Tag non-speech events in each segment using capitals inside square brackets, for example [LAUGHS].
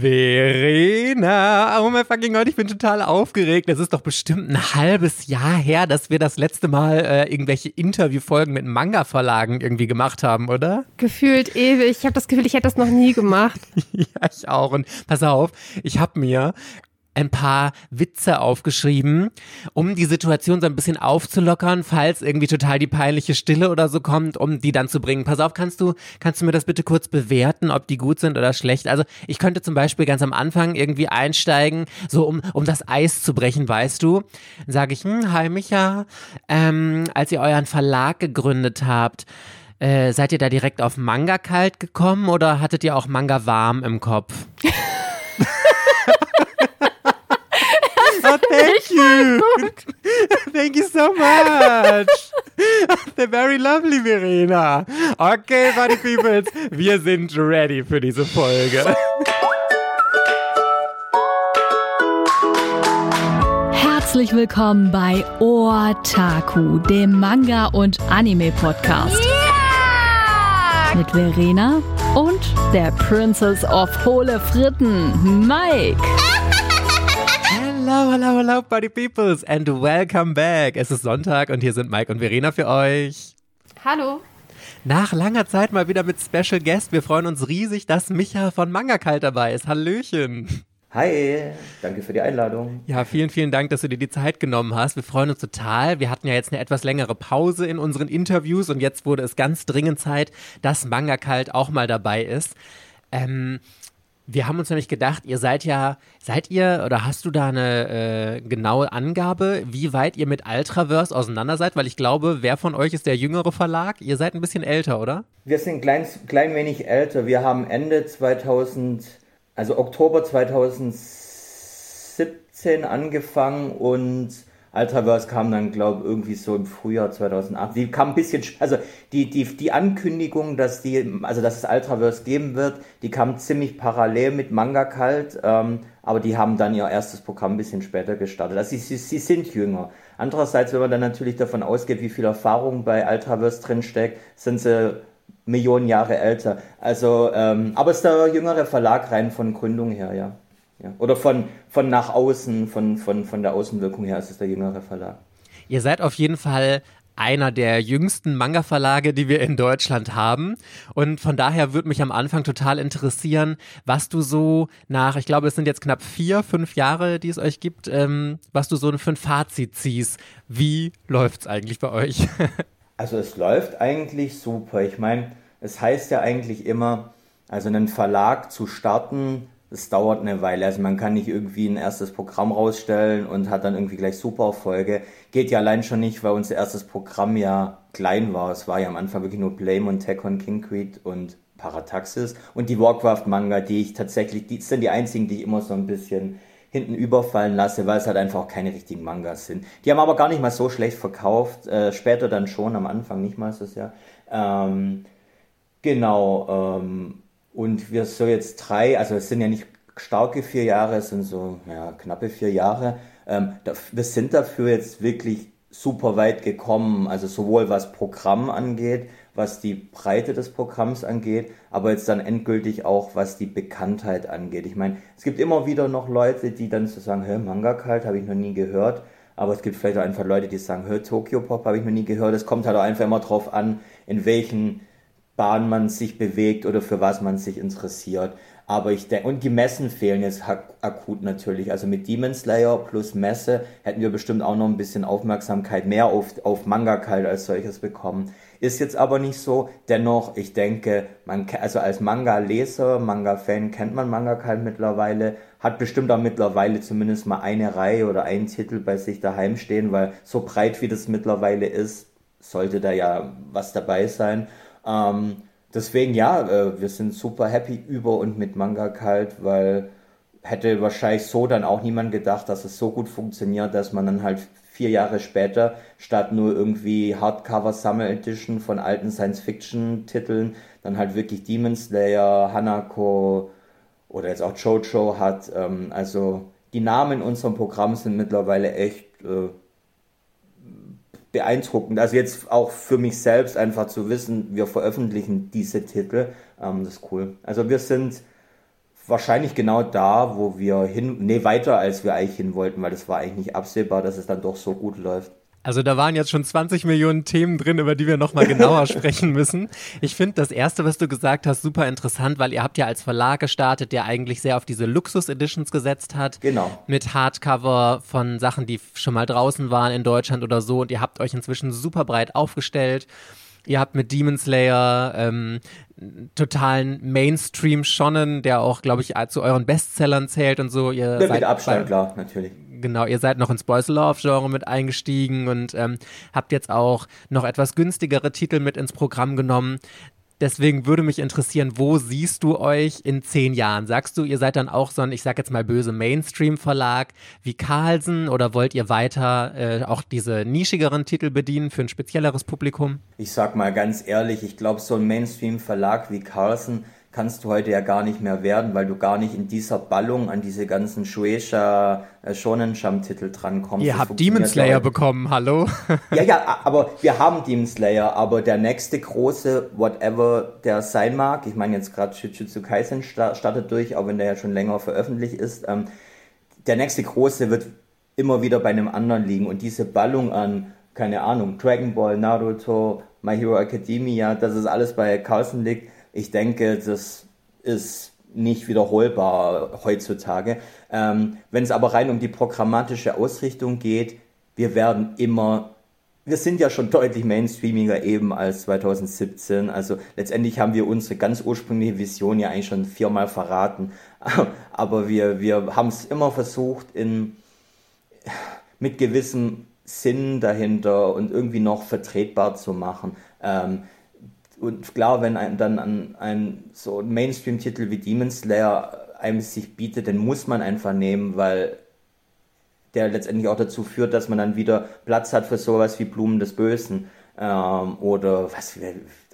Verena, oh mein fucking Gott, ich bin total aufgeregt. Es ist doch bestimmt ein halbes Jahr her, dass wir das letzte Mal äh, irgendwelche Interviewfolgen mit Manga-Verlagen irgendwie gemacht haben, oder? Gefühlt ewig. Ich habe das Gefühl, ich hätte das noch nie gemacht. [LAUGHS] ja, ich auch. Und pass auf, ich habe mir ein paar Witze aufgeschrieben, um die Situation so ein bisschen aufzulockern, falls irgendwie total die peinliche Stille oder so kommt, um die dann zu bringen. Pass auf, kannst du, kannst du mir das bitte kurz bewerten, ob die gut sind oder schlecht? Also ich könnte zum Beispiel ganz am Anfang irgendwie einsteigen, so um, um das Eis zu brechen, weißt du? Dann sage ich, hm, hi Micha, ähm, als ihr euren Verlag gegründet habt, äh, seid ihr da direkt auf Manga kalt gekommen oder hattet ihr auch Manga warm im Kopf? [LAUGHS] Oh, [LAUGHS] thank you. [LAUGHS] thank you so much. [LAUGHS] They're very lovely, Verena. Okay, Buddy Peoples, wir sind ready für diese Folge. Herzlich willkommen bei Otaku, dem Manga- und Anime-Podcast. Yeah! Mit Verena und der Princess of Hohle Fritten, Mike. Hello, hello, hello, Buddy Peoples and welcome back. Es ist Sonntag und hier sind Mike und Verena für euch. Hallo. Nach langer Zeit mal wieder mit Special Guest. Wir freuen uns riesig, dass Micha von Manga Kalt dabei ist. Hallöchen. Hi, danke für die Einladung. Ja, vielen, vielen Dank, dass du dir die Zeit genommen hast. Wir freuen uns total. Wir hatten ja jetzt eine etwas längere Pause in unseren Interviews und jetzt wurde es ganz dringend Zeit, dass Manga Kalt auch mal dabei ist. Ähm, wir haben uns nämlich gedacht, ihr seid ja, seid ihr oder hast du da eine äh, genaue Angabe, wie weit ihr mit Ultraverse auseinander seid? Weil ich glaube, wer von euch ist der jüngere Verlag? Ihr seid ein bisschen älter, oder? Wir sind klein, klein wenig älter. Wir haben Ende 2000, also Oktober 2017 angefangen und Ultraverse kam dann, glaube ich, irgendwie so im Frühjahr 2008. Die kam ein bisschen, also die, die, die Ankündigung, dass die, also dass es Ultraverse geben wird, die kam ziemlich parallel mit Manga Kalt, ähm, aber die haben dann ihr erstes Programm ein bisschen später gestartet. Also sie, sie, sie sind jünger. Andererseits, wenn man dann natürlich davon ausgeht, wie viel Erfahrung bei Ultraverse drinsteckt, sind sie Millionen Jahre älter. Also, ähm, aber es ist der jüngere Verlag rein von Gründung her, ja. Ja. Oder von, von nach außen, von, von, von der Außenwirkung her ist es der jüngere Verlag. Ihr seid auf jeden Fall einer der jüngsten Manga-Verlage, die wir in Deutschland haben. Und von daher würde mich am Anfang total interessieren, was du so nach, ich glaube, es sind jetzt knapp vier, fünf Jahre, die es euch gibt, ähm, was du so für ein Fazit ziehst. Wie läuft es eigentlich bei euch? [LAUGHS] also es läuft eigentlich super. Ich meine, es heißt ja eigentlich immer, also einen Verlag zu starten, es dauert eine Weile. Also man kann nicht irgendwie ein erstes Programm rausstellen und hat dann irgendwie gleich super Erfolge. Geht ja allein schon nicht, weil unser erstes Programm ja klein war. Es war ja am Anfang wirklich nur Blame und Tekon King Creed und Parataxis und die Warcraft-Manga, die ich tatsächlich, die sind die einzigen, die ich immer so ein bisschen hinten überfallen lasse, weil es halt einfach auch keine richtigen Mangas sind. Die haben aber gar nicht mal so schlecht verkauft, äh, später dann schon, am Anfang nicht mal so sehr. Ähm, genau, ähm, und wir so jetzt drei, also es sind ja nicht starke vier Jahre, es sind so ja, knappe vier Jahre. Ähm, wir sind dafür jetzt wirklich super weit gekommen, also sowohl was Programm angeht, was die Breite des Programms angeht, aber jetzt dann endgültig auch was die Bekanntheit angeht. Ich meine, es gibt immer wieder noch Leute, die dann so sagen, hä, Manga Kalt habe ich noch nie gehört, aber es gibt vielleicht auch einfach Leute, die sagen, hör, Tokyo Pop habe ich noch nie gehört. Es kommt halt auch einfach immer drauf an, in welchen Bahn man sich bewegt oder für was man sich interessiert. Aber ich denke, und die Messen fehlen jetzt akut natürlich. Also mit Demon Slayer plus Messe hätten wir bestimmt auch noch ein bisschen Aufmerksamkeit mehr auf, auf Manga Kalt als solches bekommen. Ist jetzt aber nicht so. Dennoch, ich denke, man, also als Manga-Leser, Manga-Fan kennt man Manga Kalt mittlerweile, hat bestimmt auch mittlerweile zumindest mal eine Reihe oder einen Titel bei sich daheim stehen, weil so breit wie das mittlerweile ist, sollte da ja was dabei sein. Ähm, deswegen ja, äh, wir sind super happy über und mit Manga kalt, weil hätte wahrscheinlich so dann auch niemand gedacht, dass es so gut funktioniert, dass man dann halt vier Jahre später statt nur irgendwie Hardcover Summer Edition von alten Science-Fiction-Titeln dann halt wirklich Demon Slayer, Hanako oder jetzt auch Jojo hat. Ähm, also die Namen in unserem Programm sind mittlerweile echt äh, beeindruckend. Also jetzt auch für mich selbst einfach zu wissen, wir veröffentlichen diese Titel, ähm, das ist cool. Also wir sind wahrscheinlich genau da, wo wir hin, nee, weiter als wir eigentlich hin wollten, weil das war eigentlich nicht absehbar, dass es dann doch so gut läuft. Also da waren jetzt schon 20 Millionen Themen drin, über die wir nochmal genauer [LAUGHS] sprechen müssen. Ich finde das erste, was du gesagt hast, super interessant, weil ihr habt ja als Verlag gestartet, der eigentlich sehr auf diese Luxus-Editions gesetzt hat. Genau. Mit Hardcover von Sachen, die schon mal draußen waren in Deutschland oder so. Und ihr habt euch inzwischen super breit aufgestellt. Ihr habt mit Demon Slayer ähm, totalen Mainstream schonnen, der auch, glaube ich, zu euren Bestsellern zählt und so. Ihr ja, mit Abstand, klar, natürlich. Genau, ihr seid noch ins Boys Love Genre mit eingestiegen und ähm, habt jetzt auch noch etwas günstigere Titel mit ins Programm genommen. Deswegen würde mich interessieren, wo siehst du euch in zehn Jahren? Sagst du, ihr seid dann auch so ein, ich sag jetzt mal böse Mainstream-Verlag wie Carlsen oder wollt ihr weiter äh, auch diese nischigeren Titel bedienen für ein spezielleres Publikum? Ich sag mal ganz ehrlich, ich glaube, so ein Mainstream-Verlag wie Carlsen kannst du heute ja gar nicht mehr werden, weil du gar nicht in dieser Ballung an diese ganzen Shueisha äh, Shonen Jump Titel drankommst. Ihr habt Demon Slayer heute. bekommen, hallo? [LAUGHS] ja, ja, aber wir haben Demon Slayer, aber der nächste große, whatever der sein mag, ich meine jetzt gerade Jujutsu Kaisen startet durch, auch wenn der ja schon länger veröffentlicht ist, ähm, der nächste große wird immer wieder bei einem anderen liegen und diese Ballung an, keine Ahnung, Dragon Ball, Naruto, My Hero Academia, dass es alles bei Carlsen liegt, ich denke, das ist nicht wiederholbar heutzutage. Ähm, wenn es aber rein um die programmatische Ausrichtung geht, wir werden immer, wir sind ja schon deutlich mainstreamiger eben als 2017. Also letztendlich haben wir unsere ganz ursprüngliche Vision ja eigentlich schon viermal verraten. [LAUGHS] Aber wir, wir haben es immer versucht, in, mit gewissem Sinn dahinter und irgendwie noch vertretbar zu machen. Ähm, und klar, wenn ein, dann ein, ein so Mainstream-Titel wie Demon Slayer einem sich bietet, den muss man einfach nehmen, weil der letztendlich auch dazu führt, dass man dann wieder Platz hat für sowas wie Blumen des Bösen ähm, oder was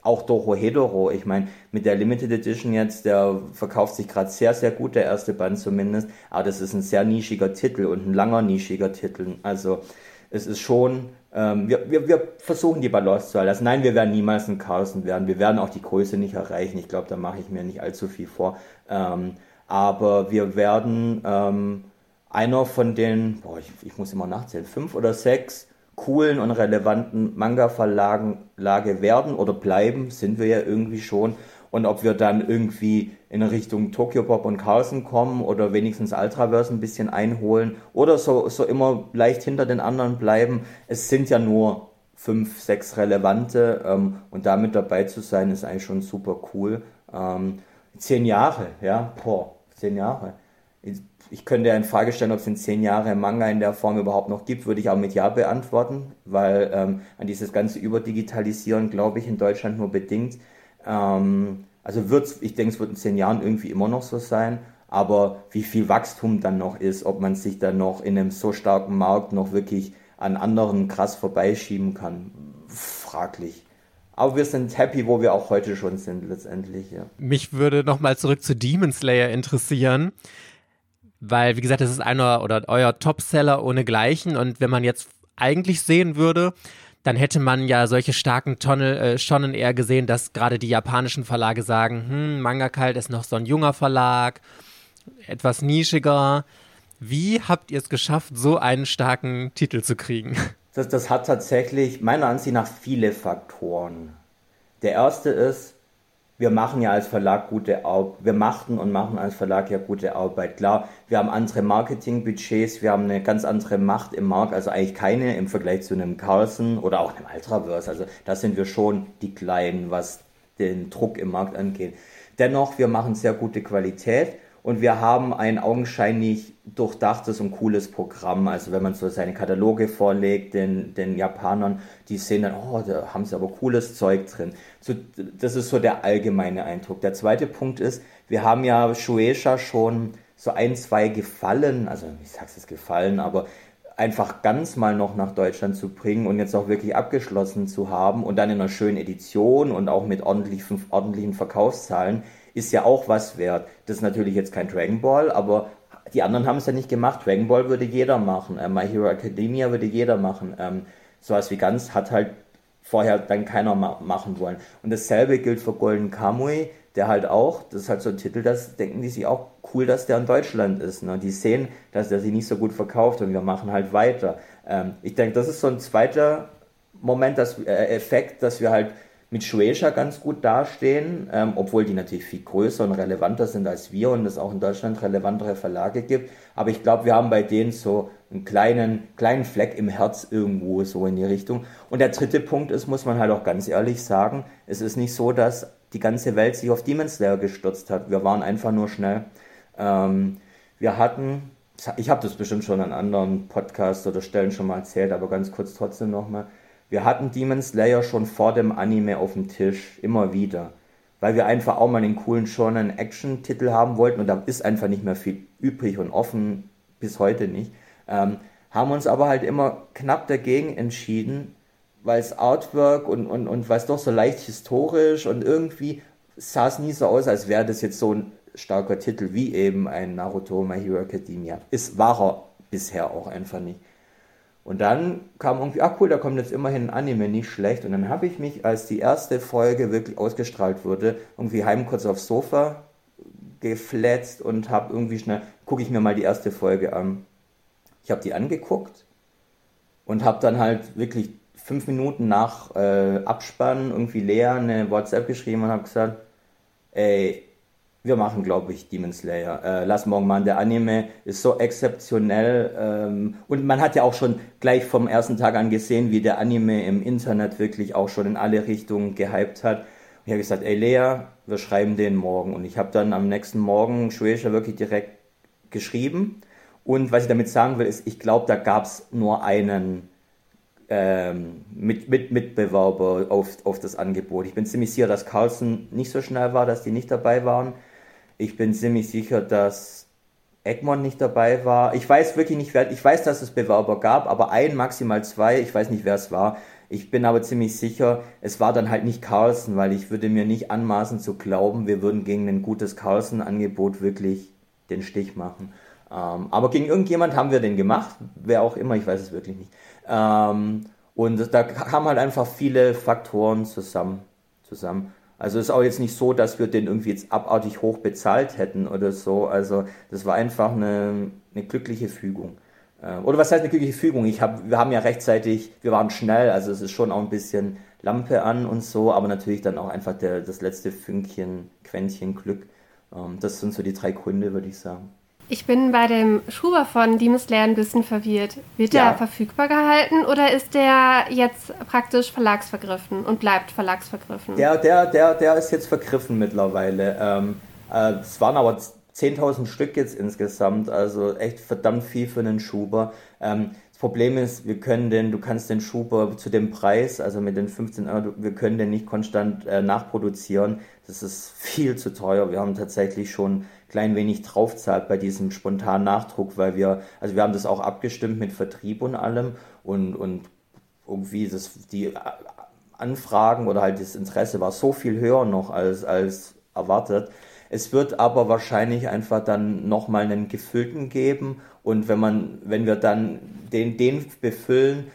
auch Doro Hedoro. Ich meine, mit der Limited Edition jetzt, der verkauft sich gerade sehr, sehr gut, der erste Band zumindest, aber das ist ein sehr nischiger Titel und ein langer nischiger Titel. Also es ist schon ähm, wir, wir, wir versuchen die Balance zu. Also nein, wir werden niemals ein Carlsen werden. Wir werden auch die Größe nicht erreichen. Ich glaube, da mache ich mir nicht allzu viel vor. Ähm, aber wir werden ähm, einer von den, boah, ich, ich, muss immer nachzählen, fünf oder sechs coolen und relevanten Manga-Verlagen Lage werden oder bleiben, sind wir ja irgendwie schon. Und ob wir dann irgendwie in Richtung Tokyo Pop und Carlsen kommen oder wenigstens Ultraverse ein bisschen einholen oder so, so immer leicht hinter den anderen bleiben. Es sind ja nur fünf, sechs relevante ähm, und damit dabei zu sein, ist eigentlich schon super cool. Ähm, zehn Jahre, ja, boah, zehn Jahre. Ich, ich könnte ja in Frage stellen, ob es in zehn Jahren Manga in der Form überhaupt noch gibt, würde ich auch mit Ja beantworten, weil ähm, an dieses ganze Überdigitalisieren glaube ich in Deutschland nur bedingt. Ähm, also wird ich denke, es wird in zehn Jahren irgendwie immer noch so sein. Aber wie viel Wachstum dann noch ist, ob man sich dann noch in einem so starken Markt noch wirklich an anderen krass vorbeischieben kann, fraglich. Aber wir sind happy, wo wir auch heute schon sind, letztendlich. Ja. Mich würde nochmal zurück zu Demon Slayer interessieren, weil, wie gesagt, das ist einer oder euer Topseller ohnegleichen. Und wenn man jetzt eigentlich sehen würde, dann hätte man ja solche starken Tonne, äh, Schonnen eher gesehen, dass gerade die japanischen Verlage sagen, hm, Manga Kalt ist noch so ein junger Verlag, etwas nischiger. Wie habt ihr es geschafft, so einen starken Titel zu kriegen? Das, das hat tatsächlich meiner Ansicht nach viele Faktoren. Der erste ist, wir machen ja als Verlag gute Arbeit, wir machten und machen als Verlag ja gute Arbeit. Klar, wir haben andere Marketingbudgets, wir haben eine ganz andere Macht im Markt, also eigentlich keine im Vergleich zu einem Carlson oder auch einem Ultraverse. Also da sind wir schon die Kleinen, was den Druck im Markt angeht. Dennoch, wir machen sehr gute Qualität und wir haben ein augenscheinlich durchdachtes und cooles Programm. Also wenn man so seine Kataloge vorlegt, den, den Japanern, die sehen dann, oh, da haben sie aber cooles Zeug drin. So, das ist so der allgemeine Eindruck. Der zweite Punkt ist, wir haben ja Shueisha schon so ein, zwei gefallen, also ich sag's jetzt gefallen, aber einfach ganz mal noch nach Deutschland zu bringen und jetzt auch wirklich abgeschlossen zu haben und dann in einer schönen Edition und auch mit ordentlichen, ordentlichen Verkaufszahlen ist ja auch was wert. Das ist natürlich jetzt kein Dragon Ball, aber die anderen haben es ja nicht gemacht. Dragon Ball würde jeder machen. Äh, My Hero Academia würde jeder machen. Ähm, sowas wie ganz hat halt vorher dann keiner ma machen wollen. Und dasselbe gilt für Golden Kamui. der halt auch, das ist halt so ein Titel, das denken die sich auch cool, dass der in Deutschland ist. Ne? Die sehen, dass der sich nicht so gut verkauft und wir machen halt weiter. Ähm, ich denke, das ist so ein zweiter Moment, dass, äh, Effekt, dass wir halt mit Shueisha ganz gut dastehen, ähm, obwohl die natürlich viel größer und relevanter sind als wir und es auch in Deutschland relevantere Verlage gibt. Aber ich glaube, wir haben bei denen so einen kleinen, kleinen Fleck im Herz irgendwo so in die Richtung. Und der dritte Punkt ist, muss man halt auch ganz ehrlich sagen, es ist nicht so, dass die ganze Welt sich auf Demon Slayer gestürzt hat. Wir waren einfach nur schnell. Ähm, wir hatten, ich habe das bestimmt schon an anderen Podcasts oder Stellen schon mal erzählt, aber ganz kurz trotzdem nochmal. Wir hatten Demon Slayer schon vor dem Anime auf dem Tisch, immer wieder. Weil wir einfach auch mal einen coolen Shonen Action-Titel haben wollten und da ist einfach nicht mehr viel übrig und offen, bis heute nicht. Ähm, haben uns aber halt immer knapp dagegen entschieden, weil es Artwork und, und, und weil es doch so leicht historisch und irgendwie sah es nie so aus, als wäre das jetzt so ein starker Titel wie eben ein Naruto My Hero Academia. Ist, war er bisher auch einfach nicht. Und dann kam irgendwie, ach cool, da kommt jetzt immerhin ein Anime, nicht schlecht. Und dann habe ich mich, als die erste Folge wirklich ausgestrahlt wurde, irgendwie heim kurz aufs Sofa gefletzt und habe irgendwie schnell, gucke ich mir mal die erste Folge an. Ich habe die angeguckt und habe dann halt wirklich fünf Minuten nach äh, Abspann irgendwie Lea eine WhatsApp geschrieben und habe gesagt, ey, wir machen, glaube ich, Demon Slayer. Äh, lass morgen mal. Der Anime ist so exzeptionell. Ähm, und man hat ja auch schon gleich vom ersten Tag an gesehen, wie der Anime im Internet wirklich auch schon in alle Richtungen gehypt hat. Und ich habe gesagt, ey Lea, wir schreiben den morgen. Und ich habe dann am nächsten Morgen Shueisha wirklich direkt geschrieben. Und was ich damit sagen will, ist, ich glaube, da gab es nur einen ähm, mit, mit Mitbewerber auf, auf das Angebot. Ich bin ziemlich sicher, dass Carlson nicht so schnell war, dass die nicht dabei waren. Ich bin ziemlich sicher, dass Egmont nicht dabei war. Ich weiß wirklich nicht, wer, ich weiß, dass es Bewerber gab, aber ein, maximal zwei, ich weiß nicht, wer es war. Ich bin aber ziemlich sicher, es war dann halt nicht Carlson, weil ich würde mir nicht anmaßen zu glauben, wir würden gegen ein gutes Carlson-Angebot wirklich den Stich machen. Ähm, aber gegen irgendjemand haben wir den gemacht, wer auch immer, ich weiß es wirklich nicht. Ähm, und da kamen halt einfach viele Faktoren zusammen. zusammen. Also ist auch jetzt nicht so, dass wir den irgendwie jetzt abartig hoch bezahlt hätten oder so. Also das war einfach eine, eine glückliche Fügung. Äh, oder was heißt eine glückliche Fügung? Ich hab, wir haben ja rechtzeitig, wir waren schnell, also es ist schon auch ein bisschen Lampe an und so, aber natürlich dann auch einfach der, das letzte Fünkchen, Quäntchen Glück. Ähm, das sind so die drei Gründe, würde ich sagen. Ich bin bei dem Schuber von Demon Slayer ein bisschen verwirrt. Wird ja. der verfügbar gehalten oder ist der jetzt praktisch verlagsvergriffen und bleibt verlagsvergriffen? Der, der, der, der ist jetzt vergriffen mittlerweile. Ähm, äh, es waren aber 10.000 Stück jetzt insgesamt, also echt verdammt viel für einen Schuber. Ähm, das Problem ist, wir können den, du kannst den Schuber zu dem Preis, also mit den 15 Euro, wir können den nicht konstant äh, nachproduzieren. Das ist viel zu teuer. Wir haben tatsächlich schon klein wenig draufzahlt bei diesem spontanen Nachdruck, weil wir, also wir haben das auch abgestimmt mit Vertrieb und allem und, und irgendwie das, die Anfragen oder halt das Interesse war so viel höher noch als, als erwartet. Es wird aber wahrscheinlich einfach dann nochmal einen gefüllten geben und wenn man, wenn wir dann den, den befüllen,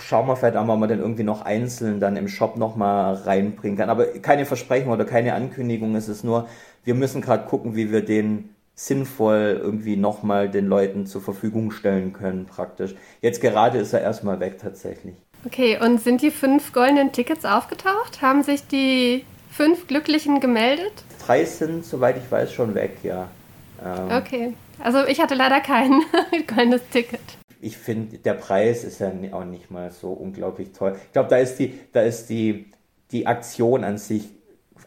schauen wir vielleicht an, ob man den irgendwie noch einzeln dann im Shop nochmal reinbringen kann. Aber keine Versprechung oder keine Ankündigung, es ist nur, wir müssen gerade gucken, wie wir den sinnvoll irgendwie nochmal den Leuten zur Verfügung stellen können, praktisch. Jetzt gerade ist er erstmal weg tatsächlich. Okay, und sind die fünf goldenen Tickets aufgetaucht? Haben sich die fünf Glücklichen gemeldet? Drei sind, soweit ich weiß, schon weg, ja. Ähm, okay, also ich hatte leider kein [LAUGHS] goldenes Ticket. Ich finde, der Preis ist ja auch nicht mal so unglaublich toll. Ich glaube, da ist die, da ist die, die Aktion an sich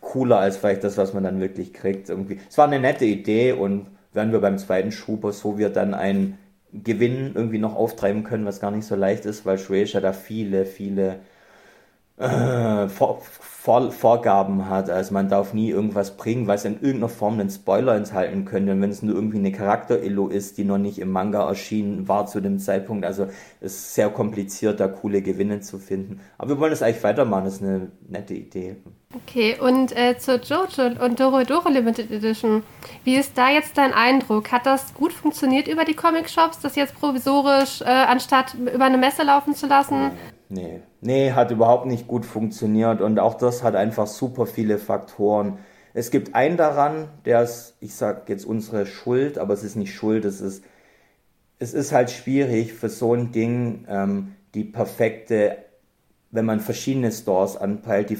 cooler als vielleicht das, was man dann wirklich kriegt. Irgendwie. Es war eine nette Idee und wenn wir beim zweiten Schuber so wir dann einen Gewinn irgendwie noch auftreiben können, was gar nicht so leicht ist, weil Shueisha da viele, viele äh, Vor Vor Vorgaben hat. Also man darf nie irgendwas bringen, was in irgendeiner Form einen Spoiler enthalten könnte. Und wenn es nur irgendwie eine Charakter-Illo ist, die noch nicht im Manga erschienen war zu dem Zeitpunkt. Also es ist sehr kompliziert, da coole Gewinne zu finden. Aber wir wollen das eigentlich weitermachen, das ist eine nette Idee. Okay, und äh, zur Jojo und Doro Doro Limited Edition. Wie ist da jetzt dein Eindruck? Hat das gut funktioniert über die Comic-Shops, das jetzt provisorisch, äh, anstatt über eine Messe laufen zu lassen? Nee, nee, hat überhaupt nicht gut funktioniert und auch das hat einfach super viele Faktoren. Es gibt einen daran, der ist, ich sag jetzt unsere Schuld, aber es ist nicht Schuld, es ist, es ist halt schwierig für so ein Ding ähm, die perfekte, wenn man verschiedene Stores anpeilt, die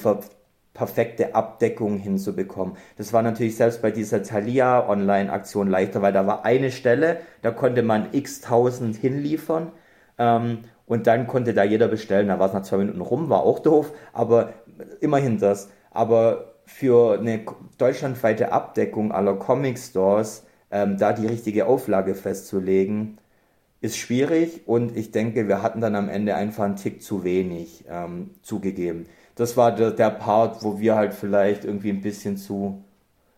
perfekte Abdeckung hinzubekommen. Das war natürlich selbst bei dieser Thalia Online-Aktion leichter, weil da war eine Stelle, da konnte man x tausend hinliefern ähm, und dann konnte da jeder bestellen. Da war es nach zwei Minuten rum, war auch doof, aber immerhin das. Aber für eine deutschlandweite Abdeckung aller Comic Stores ähm, da die richtige Auflage festzulegen, ist schwierig und ich denke, wir hatten dann am Ende einfach einen Tick zu wenig ähm, zugegeben. Das war der, der Part, wo wir halt vielleicht irgendwie ein bisschen zu,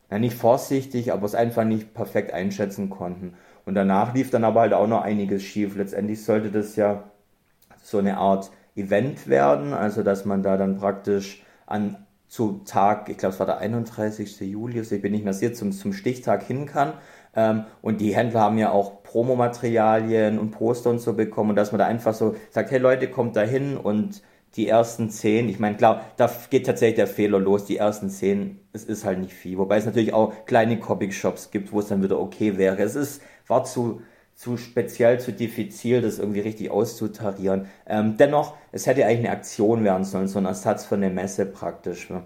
na nicht vorsichtig, aber es einfach nicht perfekt einschätzen konnten. Und danach lief dann aber halt auch noch einiges schief. Letztendlich sollte das ja so eine Art Event werden, also dass man da dann praktisch an zu Tag, ich glaube es war der 31. Juli, also ich bin nicht mehr sicher, zum, zum Stichtag hin kann. Ähm, und die Händler haben ja auch Promomaterialien und Poster und so bekommen und dass man da einfach so sagt, hey Leute, kommt da hin und die ersten zehn, ich meine, klar, da geht tatsächlich der Fehler los, die ersten zehn, es ist halt nicht viel. Wobei es natürlich auch kleine Comic-Shops gibt, wo es dann wieder okay wäre. Es ist, war zu, zu speziell, zu diffizil, das irgendwie richtig auszutarieren. Ähm, dennoch, es hätte eigentlich eine Aktion werden sollen, so ein Ersatz für eine Messe praktisch. Ne?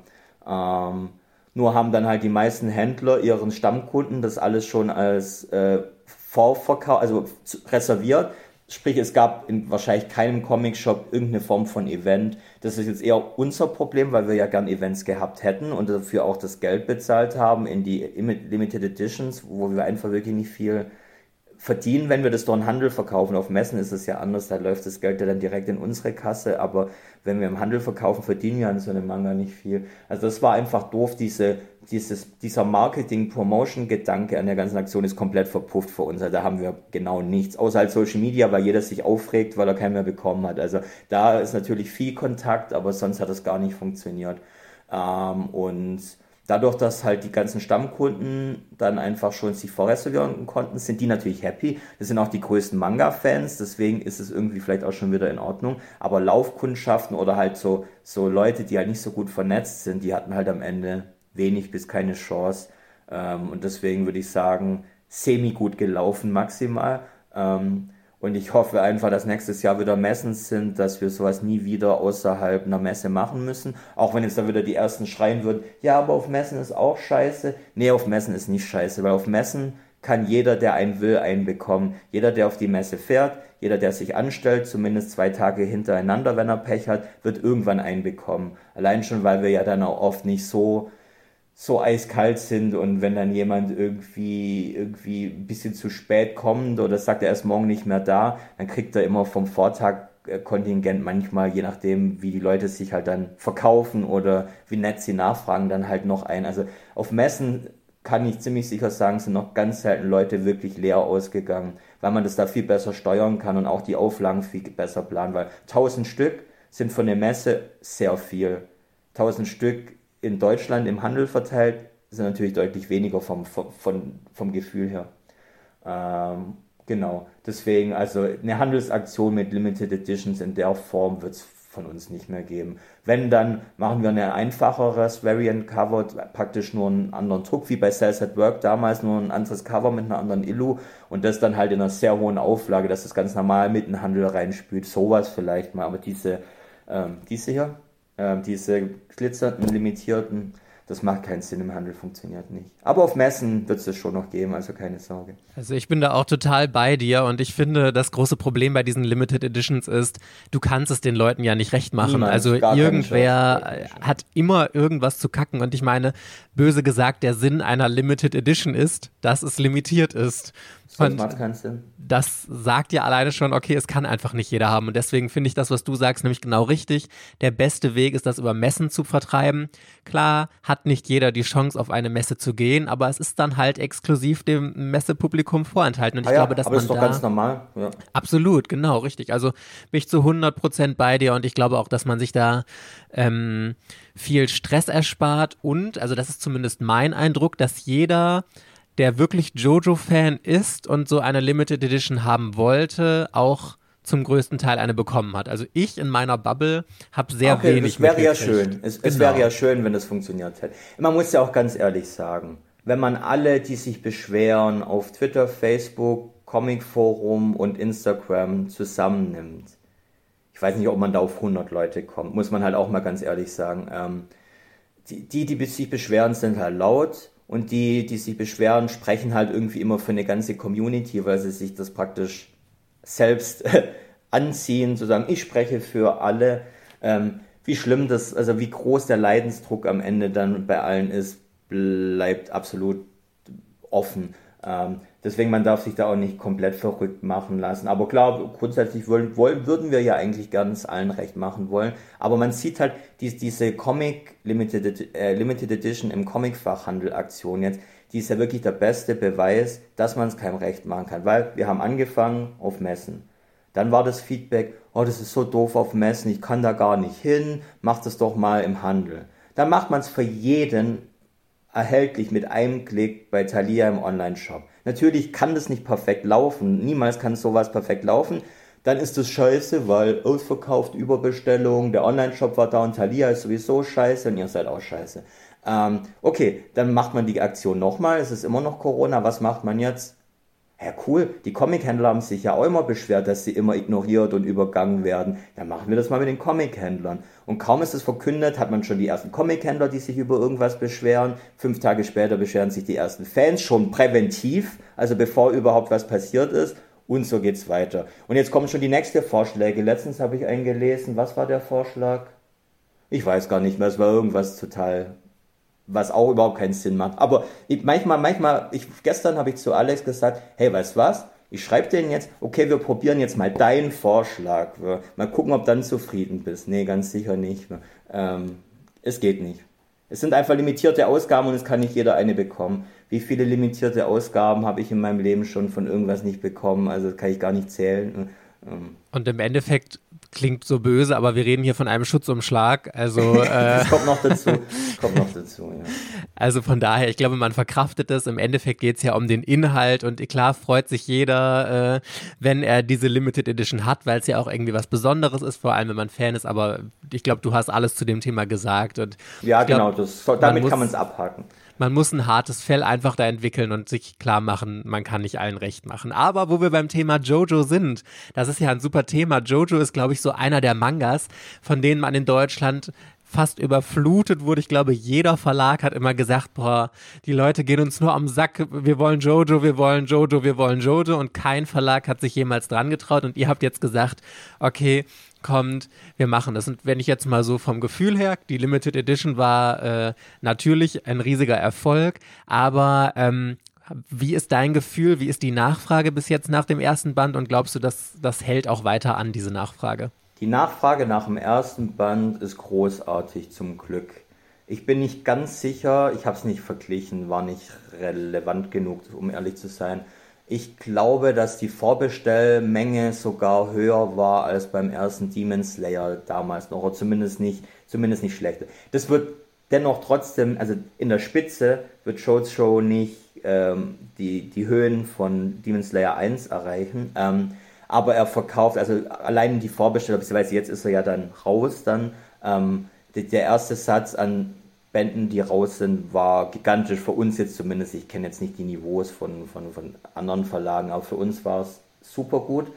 Ähm, nur haben dann halt die meisten Händler ihren Stammkunden das alles schon als äh, Vorverkauf, also reserviert. Sprich, es gab in wahrscheinlich keinem Comic-Shop irgendeine Form von Event. Das ist jetzt eher unser Problem, weil wir ja gern Events gehabt hätten und dafür auch das Geld bezahlt haben in die Limited Editions, wo wir einfach wirklich nicht viel verdienen, wenn wir das durch den Handel verkaufen. Auf Messen ist es ja anders, da läuft das Geld ja dann direkt in unsere Kasse, aber wenn wir im Handel verkaufen, verdienen wir an so einem Manga nicht viel. Also das war einfach doof, diese, dieses, dieser Marketing-Promotion-Gedanke an der ganzen Aktion ist komplett verpufft für uns. Also da haben wir genau nichts, außer halt Social Media, weil jeder sich aufregt, weil er keinen mehr bekommen hat. Also da ist natürlich viel Kontakt, aber sonst hat das gar nicht funktioniert. Ähm, und Dadurch, dass halt die ganzen Stammkunden dann einfach schon sich vorreservieren konnten, sind die natürlich happy. Das sind auch die größten Manga-Fans, deswegen ist es irgendwie vielleicht auch schon wieder in Ordnung. Aber Laufkundschaften oder halt so, so Leute, die halt nicht so gut vernetzt sind, die hatten halt am Ende wenig bis keine Chance. Ähm, und deswegen würde ich sagen, semi gut gelaufen maximal. Und ich hoffe einfach, dass nächstes Jahr wieder Messen sind, dass wir sowas nie wieder außerhalb einer Messe machen müssen. Auch wenn jetzt da wieder die ersten schreien würden, ja, aber auf Messen ist auch scheiße. Nee, auf Messen ist nicht scheiße, weil auf Messen kann jeder, der einen will, einen bekommen. Jeder, der auf die Messe fährt, jeder, der sich anstellt, zumindest zwei Tage hintereinander, wenn er Pech hat, wird irgendwann einen bekommen. Allein schon, weil wir ja dann auch oft nicht so so eiskalt sind und wenn dann jemand irgendwie irgendwie ein bisschen zu spät kommt oder sagt, er ist morgen nicht mehr da, dann kriegt er immer vom Vortag Kontingent manchmal, je nachdem, wie die Leute sich halt dann verkaufen oder wie nett sie nachfragen, dann halt noch ein. Also auf Messen kann ich ziemlich sicher sagen, sind noch ganz selten Leute wirklich leer ausgegangen, weil man das da viel besser steuern kann und auch die Auflagen viel besser planen, weil 1000 Stück sind von der Messe sehr viel. 1000 Stück in Deutschland im Handel verteilt, sind natürlich deutlich weniger vom, vom, vom Gefühl her. Ähm, genau, deswegen, also eine Handelsaktion mit Limited Editions in der Form wird es von uns nicht mehr geben. Wenn, dann machen wir ein einfacheres Variant Cover, praktisch nur einen anderen Druck, wie bei Sales at Work damals, nur ein anderes Cover mit einer anderen Illu und das dann halt in einer sehr hohen Auflage, dass das ganz normal mit in den Handel reinspült. Sowas vielleicht mal, aber diese, ähm, diese hier, ähm, diese glitzernden, limitierten, das macht keinen Sinn im Handel, funktioniert nicht. Aber auf Messen wird es das schon noch geben, also keine Sorge. Also ich bin da auch total bei dir und ich finde, das große Problem bei diesen Limited Editions ist, du kannst es den Leuten ja nicht recht machen. Niemand, also irgendwer hat immer irgendwas zu kacken und ich meine, böse gesagt, der Sinn einer Limited Edition ist, dass es limitiert ist. Und. Das sagt ja alleine schon, okay, es kann einfach nicht jeder haben. Und deswegen finde ich das, was du sagst, nämlich genau richtig. Der beste Weg ist, das über Messen zu vertreiben. Klar, hat nicht jeder die Chance, auf eine Messe zu gehen, aber es ist dann halt exklusiv dem Messepublikum vorenthalten. Und ich ah ja, glaube, dass aber man ist doch da, ganz normal. Ja. Absolut, genau, richtig. Also bin ich zu 100 Prozent bei dir und ich glaube auch, dass man sich da ähm, viel Stress erspart und, also das ist zumindest mein Eindruck, dass jeder der wirklich Jojo-Fan ist und so eine Limited Edition haben wollte, auch zum größten Teil eine bekommen hat. Also ich in meiner Bubble habe sehr okay, wenig. Es wäre ja schön. Es, genau. es wäre ja schön, wenn das funktioniert hätte. Man muss ja auch ganz ehrlich sagen, wenn man alle, die sich beschweren, auf Twitter, Facebook, Comic Forum und Instagram zusammennimmt, ich weiß nicht, ob man da auf 100 Leute kommt, muss man halt auch mal ganz ehrlich sagen. Ähm, die, die, die sich beschweren, sind halt laut und die, die sich beschweren, sprechen halt irgendwie immer für eine ganze Community, weil sie sich das praktisch selbst [LAUGHS] anziehen, zu sagen, ich spreche für alle. Ähm, wie schlimm das, also wie groß der Leidensdruck am Ende dann bei allen ist, bleibt absolut offen. Ähm, deswegen, man darf sich da auch nicht komplett verrückt machen lassen. Aber klar, grundsätzlich wollen, wollen, würden wir ja eigentlich ganz allen recht machen wollen. Aber man sieht halt die, diese Comic Limited, äh, Limited Edition im Comicfachhandel Aktion jetzt, die ist ja wirklich der beste Beweis, dass man es keinem recht machen kann. Weil wir haben angefangen auf Messen. Dann war das Feedback, oh, das ist so doof auf Messen, ich kann da gar nicht hin, mach das doch mal im Handel. Dann macht man es für jeden erhältlich mit einem Klick bei Thalia im Online-Shop. Natürlich kann das nicht perfekt laufen, niemals kann sowas perfekt laufen. Dann ist es scheiße, weil ausverkauft, Überbestellung, der Online-Shop war da und Thalia ist sowieso scheiße und ihr seid auch scheiße. Ähm, okay, dann macht man die Aktion nochmal, es ist immer noch Corona, was macht man jetzt? Ja, cool, die Comic-Händler haben sich ja auch immer beschwert, dass sie immer ignoriert und übergangen werden. Dann machen wir das mal mit den Comic-Händlern. Und kaum ist es verkündet, hat man schon die ersten Comic-Händler, die sich über irgendwas beschweren. Fünf Tage später beschweren sich die ersten Fans schon präventiv, also bevor überhaupt was passiert ist. Und so geht's weiter. Und jetzt kommen schon die nächsten Vorschläge. Letztens habe ich einen gelesen. Was war der Vorschlag? Ich weiß gar nicht mehr. Es war irgendwas total was auch überhaupt keinen Sinn macht. Aber ich, manchmal, manchmal, ich, gestern habe ich zu Alex gesagt, hey, weißt was? Ich schreibe den jetzt, okay, wir probieren jetzt mal deinen Vorschlag. Mal gucken, ob du dann zufrieden bist. Nee, ganz sicher nicht. Ähm, es geht nicht. Es sind einfach limitierte Ausgaben und es kann nicht jeder eine bekommen. Wie viele limitierte Ausgaben habe ich in meinem Leben schon von irgendwas nicht bekommen? Also das kann ich gar nicht zählen. Ähm. Und im Endeffekt klingt so böse, aber wir reden hier von einem Schutzumschlag. Also [LAUGHS] äh, das kommt noch dazu. kommt noch dazu ja. Also von daher, ich glaube, man verkraftet es. Im Endeffekt geht es ja um den Inhalt und klar freut sich jeder, äh, wenn er diese Limited Edition hat, weil es ja auch irgendwie was Besonderes ist, vor allem wenn man Fan ist. Aber ich glaube, du hast alles zu dem Thema gesagt. Und ja, glaub, genau. Das, damit kann man es abhaken man muss ein hartes Fell einfach da entwickeln und sich klar machen, man kann nicht allen recht machen. Aber wo wir beim Thema Jojo sind, das ist ja ein super Thema. Jojo ist, glaube ich, so einer der Mangas, von denen man in Deutschland fast überflutet wurde. Ich glaube, jeder Verlag hat immer gesagt, boah, die Leute gehen uns nur am Sack, wir wollen Jojo, wir wollen Jojo, wir wollen Jojo und kein Verlag hat sich jemals dran getraut und ihr habt jetzt gesagt, okay, kommt, wir machen das. Und wenn ich jetzt mal so vom Gefühl her, die Limited Edition war äh, natürlich ein riesiger Erfolg, aber ähm, wie ist dein Gefühl, wie ist die Nachfrage bis jetzt nach dem ersten Band und glaubst du, dass das hält auch weiter an, diese Nachfrage? Die Nachfrage nach dem ersten Band ist großartig zum Glück. Ich bin nicht ganz sicher, ich habe es nicht verglichen, war nicht relevant genug, um ehrlich zu sein ich glaube, dass die Vorbestellmenge sogar höher war als beim ersten Demon Slayer damals noch, oder zumindest nicht, zumindest nicht schlechter. Das wird dennoch trotzdem, also in der Spitze wird Show nicht ähm, die, die Höhen von Demon Slayer 1 erreichen. Ähm, aber er verkauft, also allein die Vorbestellung, beziehungsweise jetzt ist er ja dann raus, dann ähm, der erste Satz an Bänden, die raus sind, war gigantisch für uns jetzt zumindest. Ich kenne jetzt nicht die Niveaus von, von, von anderen Verlagen, aber für uns war es super gut.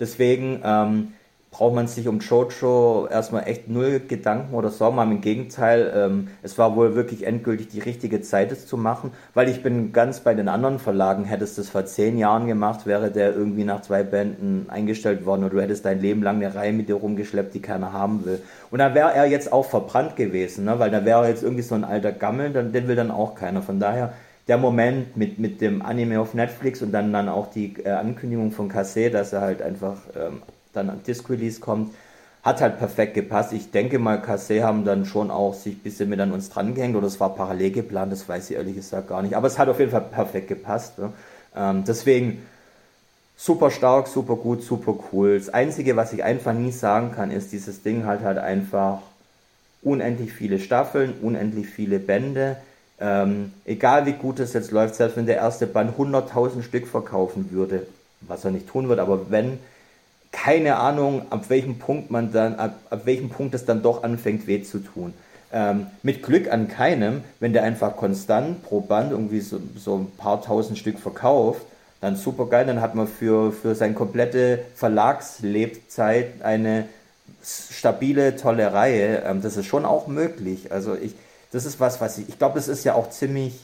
Deswegen ähm, braucht man sich um Jojo erstmal echt null Gedanken oder Sorgen machen. Im Gegenteil, ähm, es war wohl wirklich endgültig die richtige Zeit, es zu machen, weil ich bin ganz bei den anderen Verlagen, hättest du es vor zehn Jahren gemacht, wäre der irgendwie nach zwei Bänden eingestellt worden oder du hättest dein Leben lang eine Reihe mit dir rumgeschleppt, die keiner haben will. Und dann wäre er jetzt auch verbrannt gewesen, ne? weil da wäre jetzt irgendwie so ein alter Gammel, dann, den will dann auch keiner. Von daher der Moment mit, mit dem Anime auf Netflix und dann, dann auch die äh, Ankündigung von Kase, dass er halt einfach ähm, dann an Disc Release kommt, hat halt perfekt gepasst. Ich denke mal, Cassé haben dann schon auch sich ein bisschen mit an uns dran gehängt oder es war parallel geplant, das weiß ich ehrlich gesagt gar nicht. Aber es hat auf jeden Fall perfekt gepasst. Ne? Ähm, deswegen super stark, super gut, super cool. Das Einzige, was ich einfach nie sagen kann, ist, dieses Ding hat halt einfach unendlich viele Staffeln, unendlich viele Bände. Ähm, egal wie gut es jetzt läuft, selbst wenn der erste Band 100.000 Stück verkaufen würde, was er nicht tun wird, aber wenn keine Ahnung, ab welchem Punkt man dann, ab, ab welchem Punkt es dann doch anfängt, weh zu tun. Ähm, mit Glück an keinem, wenn der einfach konstant pro Band irgendwie so, so ein paar tausend Stück verkauft, dann super geil, dann hat man für, für seine komplette Verlagslebzeit eine stabile, tolle Reihe. Ähm, das ist schon auch möglich. Also ich, das ist was, was ich, ich glaube, das ist ja auch ziemlich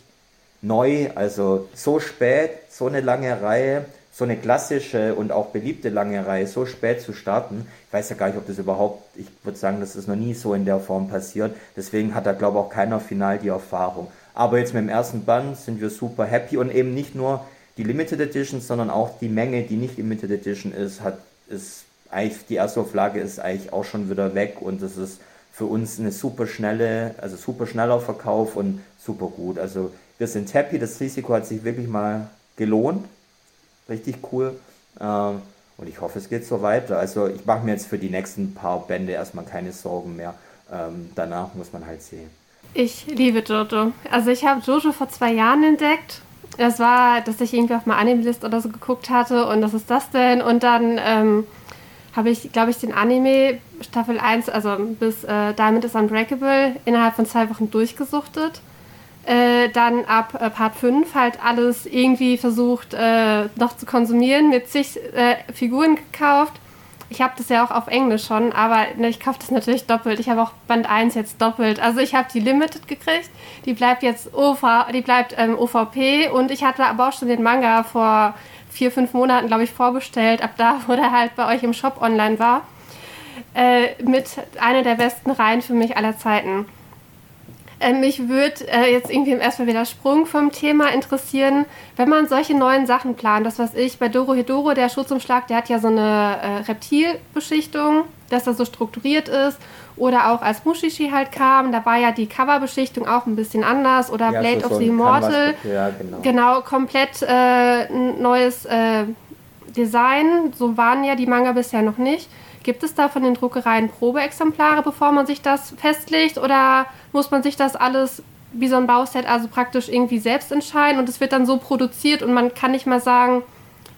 neu, also so spät, so eine lange Reihe, so eine klassische und auch beliebte lange Reihe so spät zu starten. Ich weiß ja gar nicht, ob das überhaupt, ich würde sagen, das ist noch nie so in der Form passiert. Deswegen hat da, glaube ich, auch keiner final die Erfahrung. Aber jetzt mit dem ersten Band sind wir super happy und eben nicht nur die Limited Edition, sondern auch die Menge, die nicht Limited Edition ist, hat, ist eigentlich, die erste Auflage ist eigentlich auch schon wieder weg und das ist für uns eine super schnelle, also super schneller Verkauf und super gut. Also wir sind happy, das Risiko hat sich wirklich mal gelohnt. Richtig cool. Ähm, und ich hoffe, es geht so weiter. Also ich mache mir jetzt für die nächsten paar Bände erstmal keine Sorgen mehr. Ähm, danach muss man halt sehen. Ich liebe Jojo. Also ich habe Jojo vor zwei Jahren entdeckt das war, dass ich irgendwie auf mal Anime-List oder so geguckt hatte und was ist das denn? Und dann ähm, habe ich, glaube ich, den Anime Staffel 1, also bis äh, Diamond is Unbreakable, innerhalb von zwei Wochen durchgesuchtet. Äh, dann ab äh, Part 5 halt alles irgendwie versucht äh, noch zu konsumieren, mit zig äh, Figuren gekauft ich habe das ja auch auf Englisch schon, aber ne, ich kaufe das natürlich doppelt. Ich habe auch Band 1 jetzt doppelt. Also ich habe die Limited gekriegt, die bleibt jetzt OV, die bleibt ähm, OVP und ich hatte aber auch schon den Manga vor vier, fünf Monaten, glaube ich, vorbestellt, ab da, wo der halt bei euch im Shop online war. Äh, mit einer der besten Reihen für mich aller Zeiten. Äh, mich würde äh, jetzt irgendwie erstmal wieder Sprung vom Thema interessieren, wenn man solche neuen Sachen plant. Das, was ich bei Doro Hedoro, der Schutzumschlag, der hat ja so eine äh, Reptilbeschichtung, dass das so strukturiert ist. Oder auch als Mushishi halt kam, da war ja die Coverbeschichtung auch ein bisschen anders. Oder ja, Blade so of so the Immortal. Ja, genau. genau. komplett äh, neues äh, Design. So waren ja die Manga bisher noch nicht. Gibt es da von den Druckereien Probeexemplare, bevor man sich das festlegt? Oder muss man sich das alles wie so ein Bauset also praktisch irgendwie selbst entscheiden und es wird dann so produziert und man kann nicht mal sagen,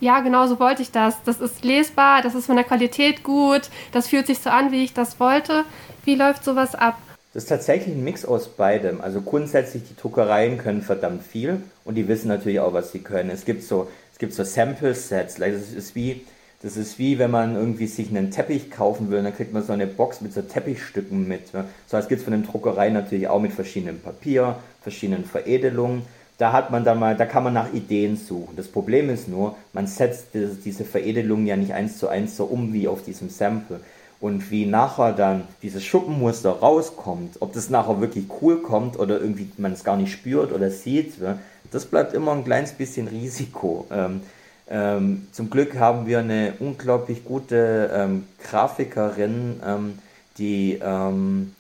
ja, genau so wollte ich das. Das ist lesbar, das ist von der Qualität gut, das fühlt sich so an, wie ich das wollte. Wie läuft sowas ab? Das ist tatsächlich ein Mix aus beidem. Also grundsätzlich, die Druckereien können verdammt viel und die wissen natürlich auch, was sie können. Es gibt so, es gibt so Sample-Sets. Das ist wie, das ist wie wenn man irgendwie sich einen Teppich kaufen will, dann kriegt man so eine Box mit so Teppichstücken mit. Ne? So das gibt es von den Druckereien natürlich auch mit verschiedenen Papier, verschiedenen Veredelungen. Da hat man dann mal, da kann man nach Ideen suchen. Das Problem ist nur, man setzt diese Veredelung ja nicht eins zu eins so um wie auf diesem Sample. Und wie nachher dann dieses Schuppenmuster rauskommt, ob das nachher wirklich cool kommt oder irgendwie man es gar nicht spürt oder sieht, ne? das bleibt immer ein kleines bisschen Risiko. Ähm, ähm, zum Glück haben wir eine unglaublich gute ähm, Grafikerin, ähm, die ähm,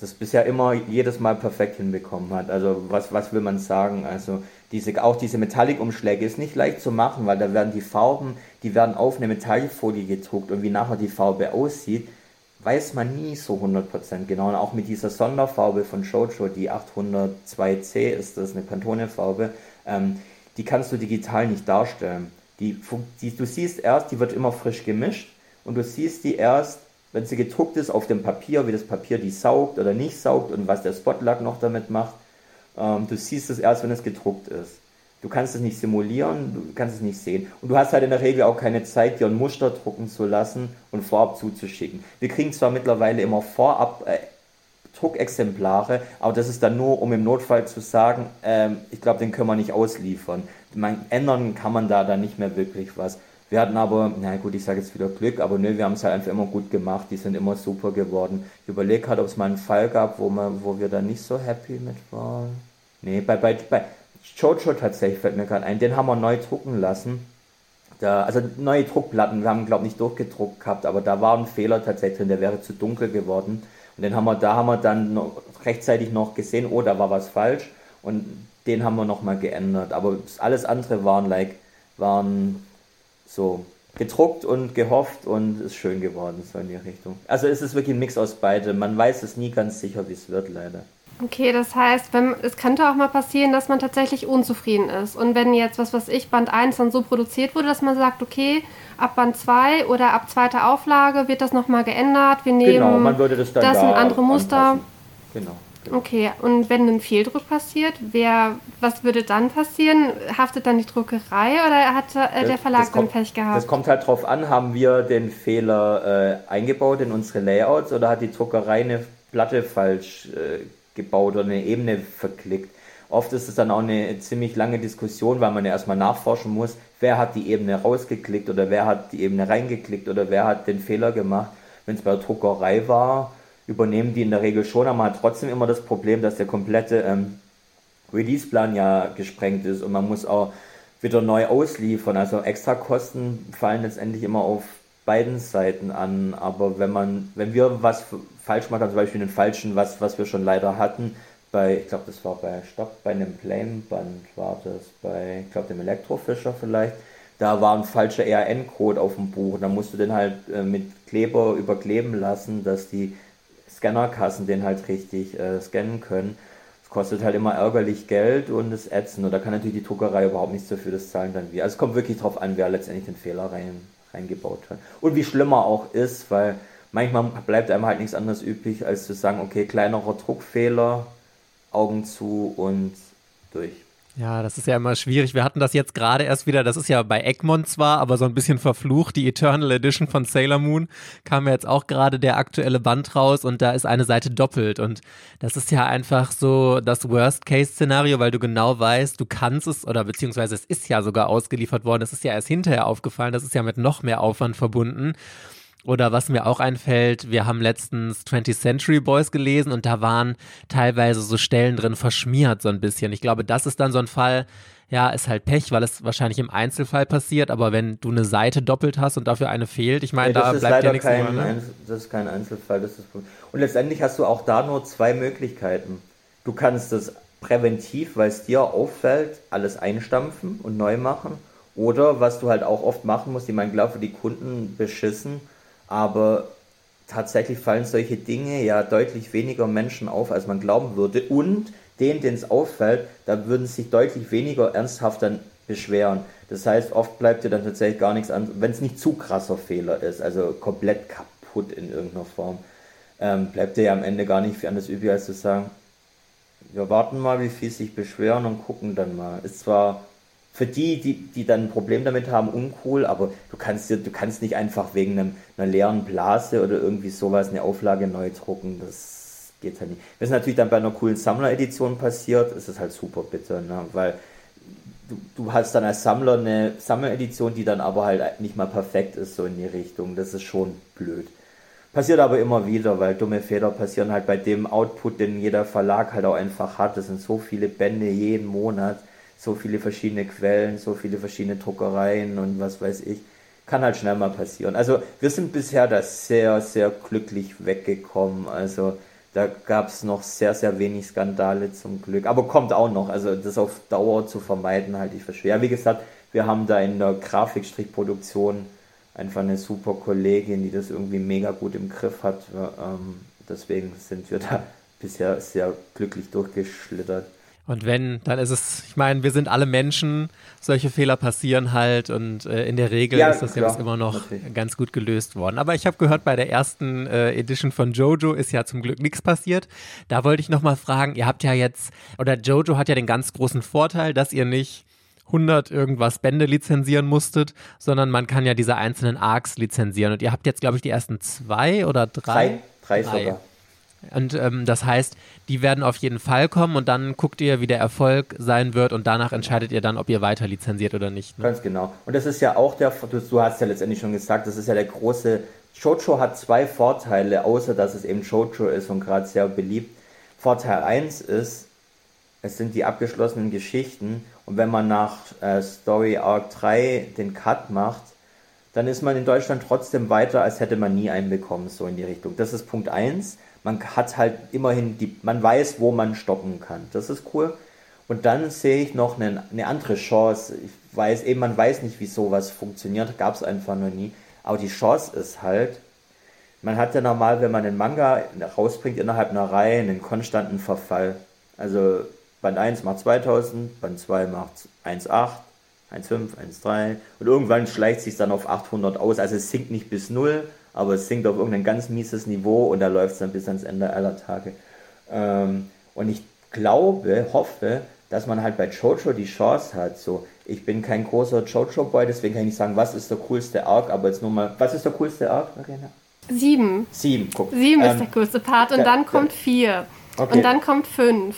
das bisher immer jedes Mal perfekt hinbekommen hat. Also was, was will man sagen? Also diese, auch diese Metallic-Umschläge ist nicht leicht zu machen, weil da werden die Farben, die werden auf eine Metallfolie gedruckt und wie nachher die Farbe aussieht, weiß man nie so 100% genau. Und auch mit dieser Sonderfarbe von Jojo, die 802C ist das, eine Pantone-Farbe, ähm, die kannst du digital nicht darstellen. Die, die, du siehst erst, die wird immer frisch gemischt und du siehst die erst, wenn sie gedruckt ist auf dem Papier, wie das Papier die saugt oder nicht saugt und was der Spotlack noch damit macht. Ähm, du siehst es erst, wenn es gedruckt ist. Du kannst es nicht simulieren, du kannst es nicht sehen. Und du hast halt in der Regel auch keine Zeit, dir ein Muster drucken zu lassen und vorab zuzuschicken. Wir kriegen zwar mittlerweile immer vorab äh, Druckexemplare, aber das ist dann nur, um im Notfall zu sagen, ähm, ich glaube, den können wir nicht ausliefern. Man, ändern kann man da dann nicht mehr wirklich was. Wir hatten aber, na gut, ich sage jetzt wieder Glück, aber nö, wir haben es halt einfach immer gut gemacht. Die sind immer super geworden. Ich überlege halt, ob es mal einen Fall gab, wo, man, wo wir da nicht so happy mit waren. Nee, bei, bei, bei Jojo tatsächlich fällt mir gerade ein. Den haben wir neu drucken lassen. Da, also neue Druckplatten, wir haben, glaube ich, nicht durchgedruckt gehabt, aber da war ein Fehler tatsächlich drin, der wäre zu dunkel geworden. Und den haben wir, da haben wir dann noch rechtzeitig noch gesehen, oh, da war was falsch. Und den haben wir nochmal geändert. Aber alles andere waren like, waren so gedruckt und gehofft und ist schön geworden, so in die Richtung. Also es ist wirklich ein Mix aus beidem. Man weiß es nie ganz sicher, wie es wird, leider. Okay, das heißt, wenn, es könnte auch mal passieren, dass man tatsächlich unzufrieden ist. Und wenn jetzt, was weiß ich, Band 1 dann so produziert wurde, dass man sagt, okay, ab Band 2 oder ab zweiter Auflage wird das nochmal geändert, wir nehmen genau, man würde das, dann das da andere Muster. Genau. genau. Okay, und wenn ein Fehldruck passiert, wer, was würde dann passieren? Haftet dann die Druckerei oder hat äh, der Verlag dann kommt- Pech gehabt? Das kommt halt drauf an, haben wir den Fehler äh, eingebaut in unsere Layouts oder hat die Druckerei eine Platte falsch äh, gebaut oder eine Ebene verklickt. Oft ist es dann auch eine ziemlich lange Diskussion, weil man ja erstmal nachforschen muss, wer hat die Ebene rausgeklickt oder wer hat die Ebene reingeklickt oder wer hat den Fehler gemacht. Wenn es bei der Druckerei war, übernehmen die in der Regel schon, aber man hat trotzdem immer das Problem, dass der komplette ähm, Releaseplan ja gesprengt ist und man muss auch wieder neu ausliefern. Also Extrakosten fallen letztendlich immer auf beiden Seiten an. Aber wenn man, wenn wir was f- falsch machen, zum Beispiel einen falschen, was, was wir schon leider hatten, bei, ich glaube, das war bei Stopp, bei einem Blame-Band war das, bei, ich glaube, dem Elektrofischer vielleicht, da war ein falscher ERN-Code auf dem Buch. Da musst du den halt äh, mit Kleber überkleben lassen, dass die Scannerkassen den halt richtig äh, scannen können. Es kostet halt immer ärgerlich Geld und es ätzen. Und da kann natürlich die Druckerei überhaupt nichts dafür, das zahlen dann wir. Also es kommt wirklich drauf an, wer letztendlich den Fehler rein, reingebaut hat. Und wie schlimmer auch ist, weil manchmal bleibt einem halt nichts anderes übrig, als zu sagen, okay, kleinerer Druckfehler, Augen zu und durch. Ja, das ist ja immer schwierig. Wir hatten das jetzt gerade erst wieder, das ist ja bei Egmont zwar, aber so ein bisschen verflucht. Die Eternal Edition von Sailor Moon kam ja jetzt auch gerade der aktuelle Band raus und da ist eine Seite doppelt. Und das ist ja einfach so das Worst-Case-Szenario, weil du genau weißt, du kannst es oder beziehungsweise es ist ja sogar ausgeliefert worden. Es ist ja erst hinterher aufgefallen. Das ist ja mit noch mehr Aufwand verbunden. Oder was mir auch einfällt, wir haben letztens 20th Century Boys gelesen und da waren teilweise so Stellen drin verschmiert so ein bisschen. Ich glaube, das ist dann so ein Fall, ja, ist halt Pech, weil es wahrscheinlich im Einzelfall passiert, aber wenn du eine Seite doppelt hast und dafür eine fehlt, ich meine, Nee, da bleibt ja nichts kein, über, ne? Das ist kein Einzelfall. Das ist das Problem. und letztendlich hast du auch da nur zwei Möglichkeiten. Du kannst das präventiv, weil es dir auffällt, alles einstampfen und neu machen. Oder was du halt auch oft machen musst, ich meine, klar, für die Kunden beschissen, aber tatsächlich fallen solche Dinge ja deutlich weniger Menschen auf, als man glauben würde. Und denen, denen es auffällt, da würden sich deutlich weniger ernsthaft dann beschweren. Das heißt, oft bleibt dir dann tatsächlich gar nichts an, wenn es nicht zu krasser Fehler ist, also komplett kaputt in irgendeiner Form, ähm, bleibt dir ja am Ende gar nicht viel anderes übrig, als zu sagen, wir warten mal, wie viel sich beschweren und gucken dann mal. Ist zwar für die, die, die dann ein Problem damit haben, uncool, aber du kannst dir, du kannst nicht einfach wegen einem, einer leeren Blase oder irgendwie sowas eine Auflage neu drucken. Das geht halt nicht. Wenn es natürlich dann bei einer coolen Sammleredition passiert, ist es halt super bitter, ne? weil du, du hast dann als Sammler eine Sammeledition, die dann aber halt nicht mal perfekt ist, so in die Richtung. Das ist schon blöd. Passiert aber immer wieder, weil dumme Fehler passieren halt bei dem Output, den jeder Verlag halt auch einfach hat. Das sind so viele Bände jeden Monat, so viele verschiedene Quellen, so viele verschiedene Druckereien und was weiß ich. Kann halt schnell mal passieren. Also wir sind bisher da sehr, sehr glücklich weggekommen. Also da gab es noch sehr, sehr wenig Skandale zum Glück. Aber kommt auch noch. Also das auf Dauer zu vermeiden, halte ich für schwer. Wie gesagt, wir haben da in der Grafikstrickproduktion einfach eine super Kollegin, die das irgendwie mega gut im Griff hat. Ähm, deswegen sind wir da bisher sehr glücklich durchgeschlittert. Und wenn, dann ist es, ich meine, wir sind alle Menschen, solche Fehler passieren halt und äh, in der Regel Ja, ist das klar, bis immer noch natürlich. ganz gut gelöst worden. Aber ich habe gehört, bei der ersten äh, Edition von Jojo ist ja zum Glück nichts passiert. Da wollte ich nochmal fragen, ihr habt ja jetzt, oder Jojo hat ja den ganz großen Vorteil, dass ihr nicht 100 irgendwas Bände lizenzieren musstet, sondern man kann ja diese einzelnen Arcs lizenzieren. Und ihr habt jetzt, glaube ich, die ersten zwei oder drei? Drei, drei sogar. Und ähm, das heißt, die werden auf jeden Fall kommen und dann guckt ihr, wie der Erfolg sein wird und danach entscheidet ihr dann, ob ihr weiter lizenziert oder nicht. Ne? Ganz genau. Und das ist ja auch der, du, du hast ja letztendlich schon gesagt, das ist ja der große, Jojo hat zwei Vorteile, außer dass es eben Jojo ist und gerade sehr beliebt. Vorteil 1 ist, es sind die abgeschlossenen Geschichten und wenn man nach äh, Story Arc 3 den Cut macht, dann ist man in Deutschland trotzdem weiter, als hätte man nie einen bekommen, so in die Richtung. Das ist Punkt 1. Man hat halt immerhin die, man weiß, wo man stoppen kann. Das ist cool. Und dann sehe ich noch eine, eine andere Chance. Ich weiß eben, man weiß nicht, wie sowas funktioniert, gab es einfach noch nie. Aber die Chance ist halt, man hat ja normal, wenn man einen Manga rausbringt innerhalb einer Reihe, einen konstanten Verfall. Also Band 1 macht 2000, Band 2 macht 1,8, 1,5, 1,3 und irgendwann schleicht sich dann auf 800 aus. Also es sinkt nicht bis 0, aber es sinkt auf irgendein ganz mieses Niveau und da läuft es dann bis ans Ende aller Tage. Ähm, und ich glaube, hoffe, dass man halt bei Jojo die Chance hat, so, ich bin kein großer Jojo-Boy, deswegen kann ich nicht sagen, was ist der coolste Arc, aber jetzt nur mal, was ist der coolste Arc, Marina? Sieben. Sieben, guck. Sieben ähm, ist der coolste Part und da, dann kommt da, vier. Okay. Und dann kommt fünf.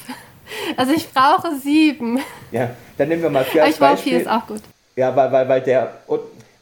Also ich brauche sieben. Ja, dann nehmen wir mal vier als Ich brauche vier, ist auch gut. Ja, weil, weil, weil der,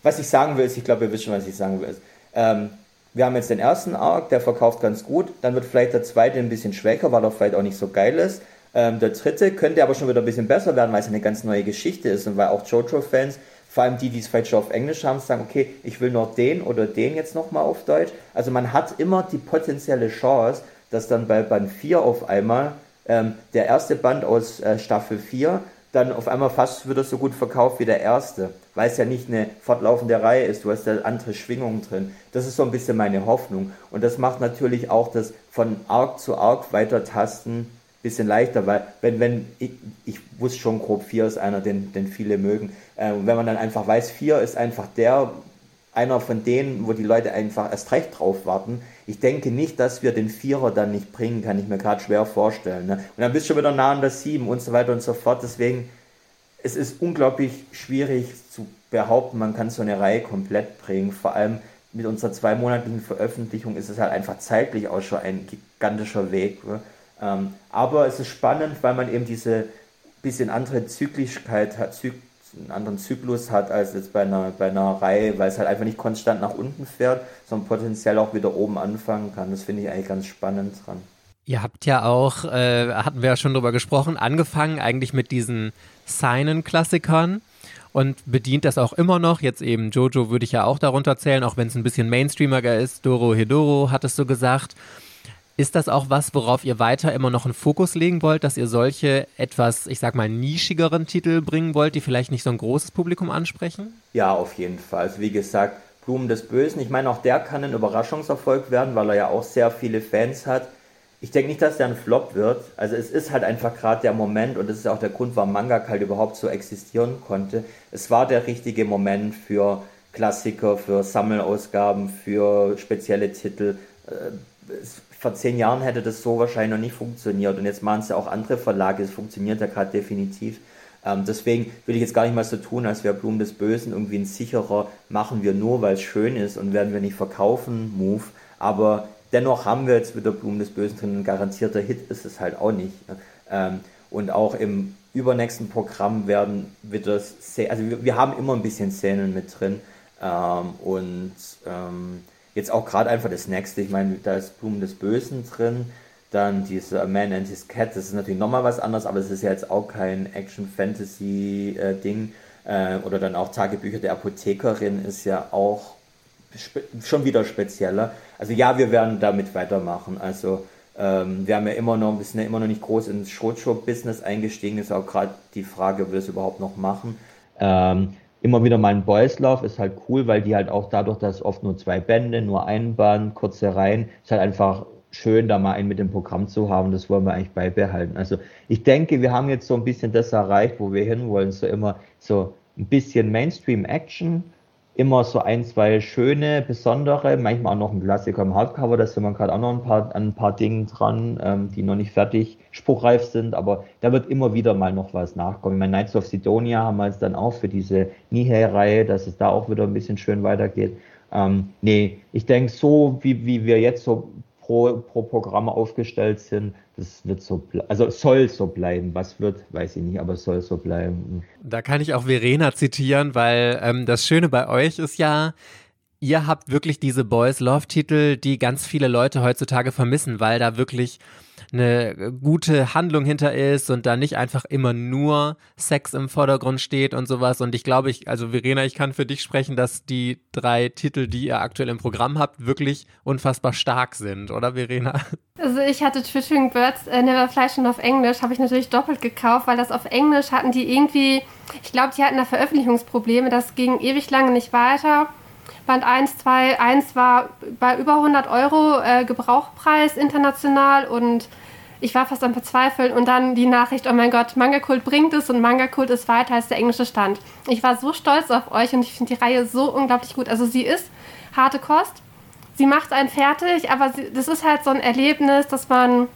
was ich sagen will, ist, ich glaube, ihr wisst schon, was ich sagen will. Ähm, wir haben jetzt den ersten Arc, der verkauft ganz gut. Dann wird vielleicht der zweite ein bisschen schwächer, weil er vielleicht auch nicht so geil ist. Ähm, der dritte könnte aber schon wieder ein bisschen besser werden, weil es eine ganz neue Geschichte ist und weil auch Jojo-Fans vor allem die, die es vielleicht schon auf Englisch haben, sagen, okay, ich will noch den oder den jetzt nochmal auf Deutsch. Also man hat immer die potenzielle Chance, dass dann bei Band 4 auf einmal ähm, der erste Band aus äh, Staffel 4 dann auf einmal fast wieder so gut verkauft wie der erste, weil es ja nicht eine fortlaufende Reihe ist, du hast da andere Schwingungen drin. Das ist so ein bisschen meine Hoffnung. Und das macht natürlich auch das von Arc zu Arc weiter tasten bisschen leichter, weil wenn, wenn ich, ich wusste schon grob, 4 ist einer, den, den viele mögen. Äh, wenn man dann einfach weiß, 4 ist einfach der, einer von denen, wo die Leute einfach erst recht drauf warten. Ich denke nicht, dass wir den Vierer dann nicht bringen, kann ich mir gerade schwer vorstellen. Ne? Und dann bist du schon wieder nah an der 7 und so weiter und so fort. Deswegen, es ist unglaublich schwierig behaupten, man kann so eine Reihe komplett bringen. Vor allem mit unserer zweimonatlichen Veröffentlichung ist es halt einfach zeitlich auch schon ein gigantischer Weg. Ne? Ähm, aber es ist spannend, weil man eben diese bisschen andere Zyklischkeit hat, Zyk einen anderen Zyklus hat als jetzt bei einer, bei einer Reihe, weil es halt einfach nicht konstant nach unten fährt, sondern potenziell auch wieder oben anfangen kann. Das finde ich eigentlich ganz spannend dran. Ihr habt ja auch, äh, hatten wir ja schon drüber gesprochen, angefangen eigentlich mit diesen Seinen-Klassikern und bedient das auch immer noch. Jetzt eben Jojo würde ich ja auch darunter zählen, auch wenn es ein bisschen Mainstreamiger ist. Doro Hedoro hattest du gesagt. Ist das auch was, worauf ihr weiter immer noch einen Fokus legen wollt, dass ihr solche etwas, ich sag mal, nischigeren Titel bringen wollt, die vielleicht nicht so ein großes Publikum ansprechen? Ja, auf jeden Fall. Also wie gesagt, Blumen des Bösen. Ich meine, auch der kann ein Überraschungserfolg werden, weil er ja auch sehr viele Fans hat. Ich denke nicht, dass der ein Flop wird. Also es ist halt einfach gerade der Moment und das ist auch der Grund, warum Manga halt überhaupt so existieren konnte. Es war der richtige Moment für Klassiker, für Sammelausgaben, für spezielle Titel. Äh, vor zehn Jahren hätte das so wahrscheinlich noch nicht funktioniert. Und jetzt machen es ja auch andere Verlage. Es funktioniert ja gerade definitiv. Ähm, deswegen will ich jetzt gar nicht mal so tun, als wäre Blumen des Bösen irgendwie ein sicherer, machen wir nur, weil es schön ist und werden wir nicht verkaufen, Move. Aber dennoch haben wir jetzt wieder Blumen des Bösen drin. Ein garantierter Hit ist es halt auch nicht. Ähm, und auch im übernächsten Programm werden wir das, also wir, wir haben immer ein bisschen Szenen mit drin. Ähm, und ähm, Jetzt auch gerade einfach das nächste, ich meine, da ist Blumen des Bösen drin, dann diese Man and His Cat, das ist natürlich nochmal was anderes, aber es ist ja jetzt auch kein Action-Fantasy-Ding. Äh, oder dann auch Tagebücher der Apothekerin ist ja auch schon wieder spezieller. Also ja, wir werden damit weitermachen. Also ähm, wir haben ja immer noch, wir sind ja immer noch nicht groß ins Showshop-Business eingestiegen, ist auch gerade die Frage, ob wir es überhaupt noch machen. Ähm, immer wieder mal ein Boys Love ist halt cool, weil die halt auch dadurch, dass oft nur zwei Bände, nur ein Band, kurze Reihen, ist halt einfach schön, da mal einen mit dem Programm zu haben. Das wollen wir eigentlich beibehalten. Also ich denke, wir haben jetzt so ein bisschen das erreicht, wo wir hinwollen. So immer so ein bisschen Mainstream Action, immer so ein, zwei schöne, besondere, manchmal auch noch ein Klassiker im Hardcover, da sind wir gerade auch noch ein paar, an ein paar Dingen dran, ähm, die noch nicht fertig spruchreif sind, aber da wird immer wieder mal noch was nachkommen. Ich meine, Knights of Sidonia haben wir jetzt dann auch für diese Nihei-Reihe, dass es da auch wieder ein bisschen schön weitergeht. Ähm, nee, ich denke, so wie, wie wir jetzt so pro, pro Programm aufgestellt sind, das wird so, also soll so bleiben. Was wird, weiß ich nicht, aber soll so bleiben. Da kann ich auch Verena zitieren, weil ähm, das Schöne bei euch ist ja, ihr habt wirklich diese Boys Love Titel, die ganz viele Leute heutzutage vermissen, weil da wirklich eine gute Handlung hinter ist und da nicht einfach immer nur Sex im Vordergrund steht und sowas. Und ich glaube, ich, also Verena, ich kann für dich sprechen, dass die drei Titel, die ihr aktuell im Programm habt, wirklich unfassbar stark sind, oder Verena? Also ich hatte Twittering Birds äh, Never Fly schon auf Englisch, habe ich natürlich doppelt gekauft, weil das auf Englisch hatten die irgendwie, ich glaube, die hatten da Veröffentlichungsprobleme, das ging ewig lange nicht weiter. Band 1, 2, 1 war bei über 100 Euro äh, Gebrauchpreis international und ich war fast am Verzweifeln und dann die Nachricht, oh mein Gott, Manga-Kult bringt es und Manga-Kult ist weiter als der englische Stand. Ich war so stolz auf euch und ich finde die Reihe so unglaublich gut. Also sie ist harte Kost, sie macht einen fertig, aber sie, das ist halt so ein Erlebnis, dass man,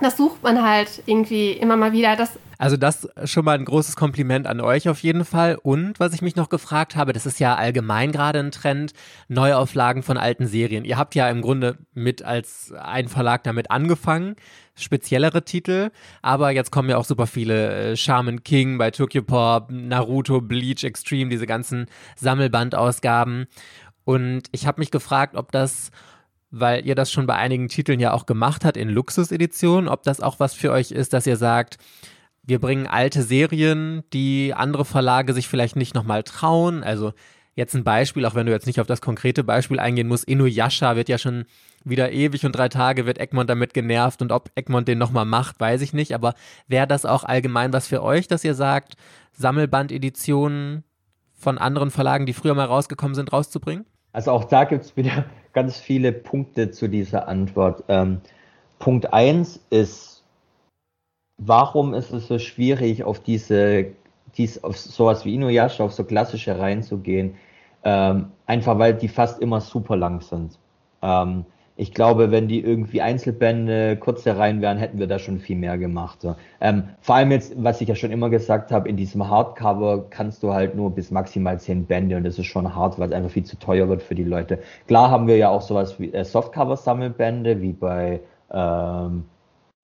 das sucht man halt irgendwie immer mal wieder. Das also das schon mal ein großes Kompliment an euch auf jeden Fall. Und was ich mich noch gefragt habe, das ist ja allgemein gerade ein Trend, Neuauflagen von alten Serien. Ihr habt ja im Grunde mit als ein Verlag damit angefangen, speziellere Titel, aber jetzt kommen ja auch super viele äh, Shaman King bei Tokyo Pop, Naruto, Bleach, Extreme, diese ganzen Sammelbandausgaben. Und ich habe mich gefragt, ob das weil ihr das schon bei einigen Titeln ja auch gemacht habt in Luxuseditionen, ob das auch was für euch ist, dass ihr sagt, wir bringen alte Serien, die andere Verlage sich vielleicht nicht nochmal trauen. Also jetzt ein Beispiel, auch wenn du jetzt nicht auf das konkrete Beispiel eingehen musst, Inuyasha wird ja schon wieder ewig und drei Tage wird Egmont damit genervt und ob Egmont den nochmal macht, weiß ich nicht. Aber wäre das auch allgemein was für euch, dass ihr sagt, Sammelbandeditionen von anderen Verlagen, die früher mal rausgekommen sind, rauszubringen? Also auch da gibt es wieder [LAUGHS] ganz viele Punkte zu dieser Antwort. Ähm, Punkt 1 ist warum ist es so schwierig, auf diese, dies, auf sowas wie Inuyasha, auf so klassische reinzugehen? Ähm, einfach weil die fast immer super lang sind. Ähm, ich glaube, wenn die irgendwie Einzelbände, kurze Reihen wären, hätten wir da schon viel mehr gemacht. So. Ähm, vor allem jetzt, was ich ja schon immer gesagt habe, in diesem Hardcover kannst du halt nur bis maximal zehn Bände und das ist schon hart, weil es einfach viel zu teuer wird für die Leute. Klar haben wir ja auch sowas wie äh, Softcover-Sammelbände, wie bei ähm,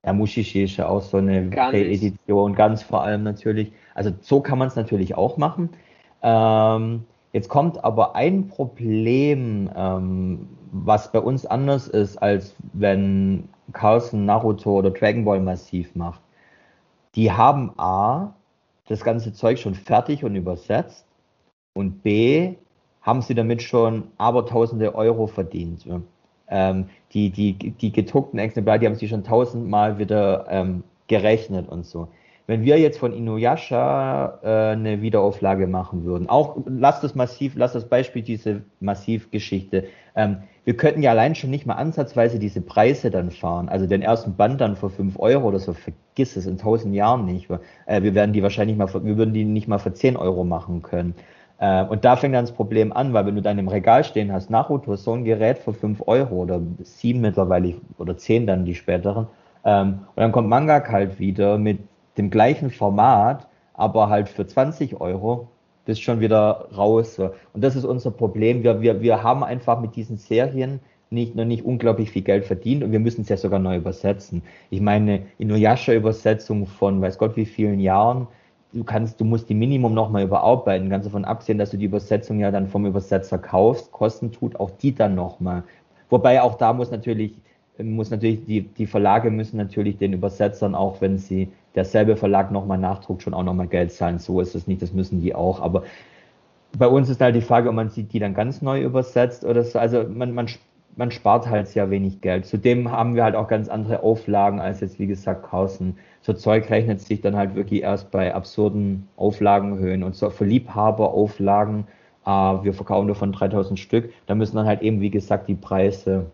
ja, ja auch so eine Edition, ganz vor allem natürlich. Also so kann man es natürlich auch machen. Ähm, jetzt kommt aber ein Problem, ähm, was bei uns anders ist, als wenn Carlson Naruto oder Dragon Ball massiv macht. Die haben A, das ganze Zeug schon fertig und übersetzt und B, haben sie damit schon aber tausende Euro verdient. Ähm, die, die, die gedruckten Exemplare, die haben sie schon tausendmal wieder ähm, gerechnet und so. Wenn wir jetzt von Inuyasha äh, eine Wiederauflage machen würden, auch lass das massiv, lass das Beispiel diese Massivgeschichte, ähm, wir könnten ja allein schon nicht mal ansatzweise diese Preise dann fahren. Also den ersten Band dann für 5 Euro oder so, vergiss es in tausend Jahren nicht. Äh, wir werden die wahrscheinlich mal, wir würden die nicht mal für 10 Euro machen können. Äh, und da fängt dann das Problem an, weil wenn du dann im Regal stehen hast, Naruto, so ein Gerät für 5 Euro oder 7 mittlerweile oder 10 dann die späteren, ähm, und dann kommt Mangak halt wieder mit dem gleichen Format, aber halt für 20 Euro, bist schon wieder raus. Und das ist unser Problem. Wir, wir, wir haben einfach mit diesen Serien nicht, noch nicht unglaublich viel Geld verdient und wir müssen es ja sogar neu übersetzen. Ich meine, Inuyasha-Übersetzung von weiß Gott wie vielen Jahren, du kannst, du musst die Minimum nochmal überarbeiten. Ganz davon absehen, dass du die Übersetzung ja dann vom Übersetzer kaufst. Kosten tut auch die dann nochmal. Wobei auch da muss natürlich, muss natürlich, die, die Verlage müssen natürlich den Übersetzern, auch wenn sie derselbe Verlag nochmal nachdruckt, schon auch nochmal Geld zahlen. So ist es nicht, das müssen die auch. Aber bei uns ist halt die Frage, ob man die dann ganz neu übersetzt oder so. Also man, man man spart halt sehr wenig Geld. Zudem haben wir halt auch ganz andere Auflagen als jetzt, wie gesagt, Carlsen. So Zeug rechnet sich dann halt wirklich erst bei absurden Auflagenhöhen und so für Liebhaberauflagen. Äh, wir verkaufen nur von 3000 Stück. Da müssen dann halt eben, wie gesagt, die Preise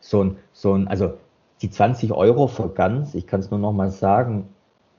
so ein, so ein, also die 20 Euro für ganz, ich kann es nur noch mal sagen,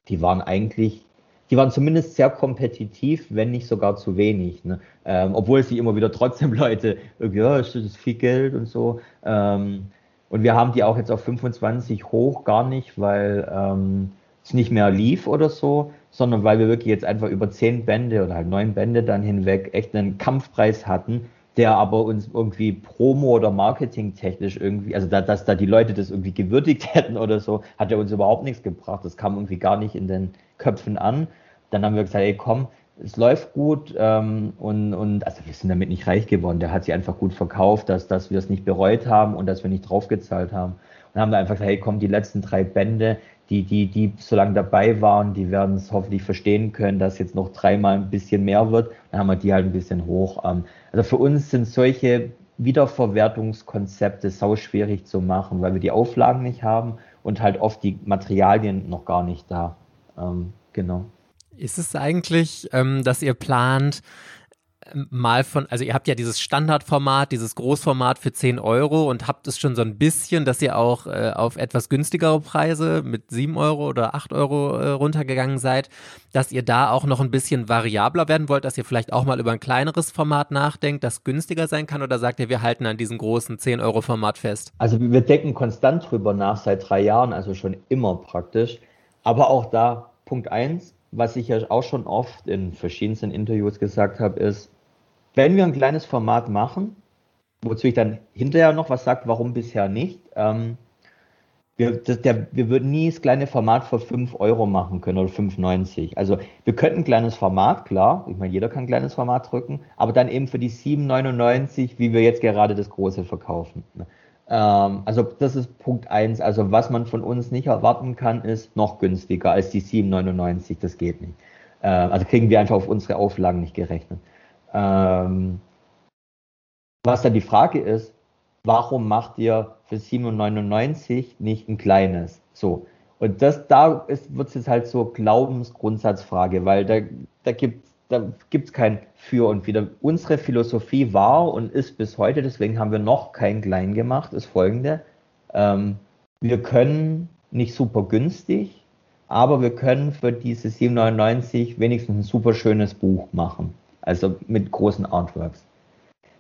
die waren eigentlich die waren zumindest sehr kompetitiv, wenn nicht sogar zu wenig. Ne? Ähm, obwohl sie immer wieder trotzdem [LAUGHS] Leute, ja, ist das viel Geld und so. Ähm, und wir haben die auch jetzt auf 25 hoch, gar nicht, weil ähm, es nicht mehr lief oder so, sondern weil wir wirklich jetzt einfach über zehn Bände oder halt neun Bände dann hinweg echt einen Kampfpreis hatten, der aber uns irgendwie Promo oder Marketing technisch irgendwie, also da, dass da die Leute das irgendwie gewürdigt [LAUGHS] hätten oder so, hat er uns überhaupt nichts gebracht. Das kam irgendwie gar nicht in den Köpfen an. Dann haben wir gesagt, ey komm, es läuft gut ähm, und, und also wir sind damit nicht reich geworden. Der hat sich einfach gut verkauft, dass, dass wir es nicht bereut haben und dass wir nicht draufgezahlt haben. Und dann haben wir einfach gesagt, hey komm, die letzten drei Bände, die, die, die so lange dabei waren, die werden es hoffentlich verstehen können, dass jetzt noch dreimal ein bisschen mehr wird. Dann haben wir die halt ein bisschen hoch. Ähm, also für uns sind solche Wiederverwertungskonzepte sau schwierig zu machen, weil wir die Auflagen nicht haben und halt oft die Materialien noch gar nicht da. Ähm, genau. Ist es eigentlich, ähm, dass ihr plant, mal von, also ihr habt ja dieses Standardformat, dieses Großformat für 10 Euro und habt es schon so ein bisschen, dass ihr auch äh, auf etwas günstigere Preise mit 7 Euro oder 8 Euro äh, runtergegangen seid, dass ihr da auch noch ein bisschen variabler werden wollt, dass ihr vielleicht auch mal über ein kleineres Format nachdenkt, das günstiger sein kann oder sagt ihr, wir halten an diesem großen 10 Euro Format fest? Also wir denken konstant drüber nach, seit drei Jahren, also schon immer praktisch. Aber auch da, Punkt 1, was ich ja auch schon oft in verschiedensten Interviews gesagt habe, ist, wenn wir ein kleines Format machen, wozu ich dann hinterher noch was sage, warum bisher nicht, ähm, wir, das, der, wir würden nie das kleine Format für 5 Euro machen können oder 5,90. Also wir könnten ein kleines Format, klar, ich meine, jeder kann ein kleines Format drücken, aber dann eben für die 7,99, wie wir jetzt gerade das große verkaufen. Ähm, also das ist Punkt eins. Also was man von uns nicht erwarten kann, ist noch günstiger als die 7,99. Das geht nicht. Äh, also kriegen wir einfach auf unsere Auflagen nicht gerechnet. Ähm, was dann die Frage ist, warum macht ihr für 7,99 nicht ein kleines? So. Und das, da wird es jetzt halt so Glaubensgrundsatzfrage, weil da, da gibt da gibt es kein Für und Wider. Unsere Philosophie war und ist bis heute, deswegen haben wir noch kein Klein gemacht, ist folgende. Ähm, wir können nicht super günstig, aber wir können für diese 7,99 wenigstens ein super schönes Buch machen. Also mit großen Artworks.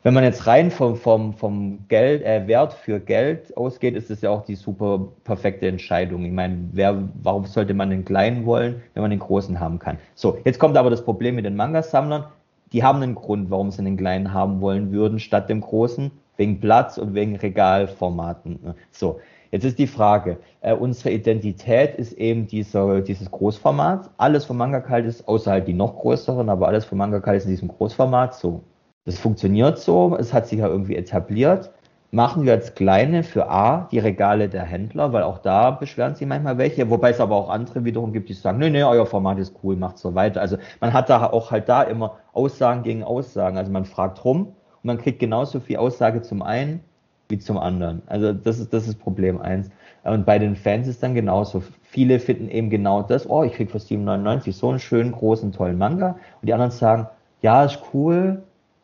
Wenn man jetzt rein vom, vom, vom Geld, äh, Wert für Geld ausgeht, ist es ja auch die super perfekte Entscheidung. Ich meine, wer, warum sollte man den kleinen wollen, wenn man den großen haben kann? So, jetzt kommt aber das Problem mit den Manga-Sammlern. Die haben einen Grund, warum sie den kleinen haben wollen würden, statt dem großen, wegen Platz und wegen Regalformaten. So, jetzt ist die Frage, äh, unsere Identität ist eben dieser, dieses Großformat. Alles von Manga Kalt ist, außer halt die noch größeren, aber alles von Manga Kalt ist in diesem Großformat. So, das funktioniert so, es hat sich ja irgendwie etabliert. Machen wir als kleine für A die Regale der Händler, weil auch da beschweren sich manchmal welche, wobei es aber auch andere wiederum gibt, die sagen, nee, nee, euer Format ist cool, macht so weiter. Also man hat da auch halt da immer Aussagen gegen Aussagen. Also man fragt rum und man kriegt genauso viel Aussage zum einen wie zum anderen. Also das ist das ist Problem eins. Und bei den Fans ist dann genauso. Viele finden eben genau das, oh, ich krieg für 7,99 so einen schönen, großen, tollen Manga. Und die anderen sagen, ja, ist cool,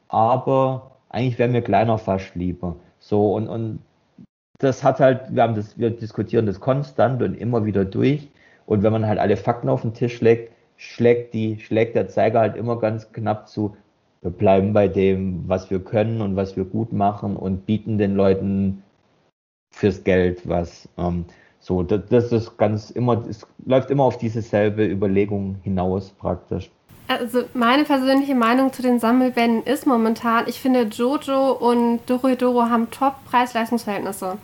aber eigentlich wäre mir kleiner fast lieber. So, und, und das hat halt, wir haben das, wir diskutieren das konstant und immer wieder durch. Und wenn man halt alle Fakten auf den Tisch legt, schlägt die, schlägt der Zeiger halt immer ganz knapp zu, wir bleiben bei dem, was wir können und was wir gut machen und bieten den Leuten fürs Geld was. Ähm, so, das, das ist ganz immer, es läuft immer auf dieselbe Überlegung hinaus praktisch. Also meine persönliche Meinung zu den Sammelbänden ist momentan, ich finde Jojo und Doro haben top Preis-Leistungsverhältnisse.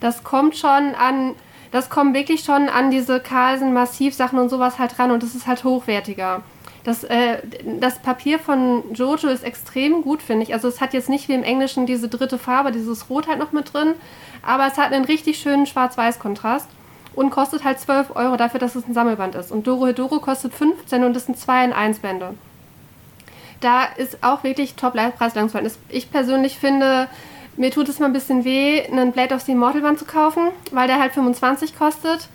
Das kommt schon an, das kommt wirklich schon an diese Carlsen Massivsachen und sowas halt ran und das ist halt hochwertiger. Das, äh, das Papier von Jojo ist extrem gut, finde ich. Also es hat jetzt nicht wie im Englischen diese dritte Farbe, dieses Rot halt noch mit drin, aber es hat einen richtig schönen Schwarz-Weiß-Kontrast und kostet halt 12 Euro dafür, dass es ein Sammelband ist. Und Doro Hedoro kostet 15 und das sind 2 in 1 Bände. Da ist auch wirklich Top-Preis-Leistungsverhältnis. Ich persönlich finde, mir tut es mal ein bisschen weh, einen Blade of the Immortal Band zu kaufen, weil der halt 25 kostet.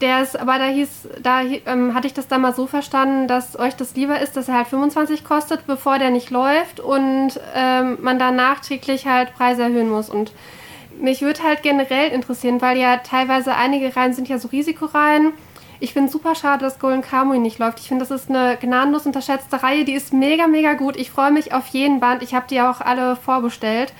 Der ist, aber da hieß, da ähm, hatte ich das dann mal so verstanden, dass euch das lieber ist, dass er halt 25 kostet, bevor der nicht läuft und ähm, man da nachträglich halt Preise erhöhen muss. Und mich würde halt generell interessieren, weil ja teilweise einige Reihen sind ja so Risikoreihen. Ich finde super schade, dass Golden Kamuy nicht läuft. Ich finde, das ist eine gnadenlos unterschätzte Reihe. Die ist mega, mega gut. Ich freue mich auf jeden Band. Ich habe die auch alle vorbestellt.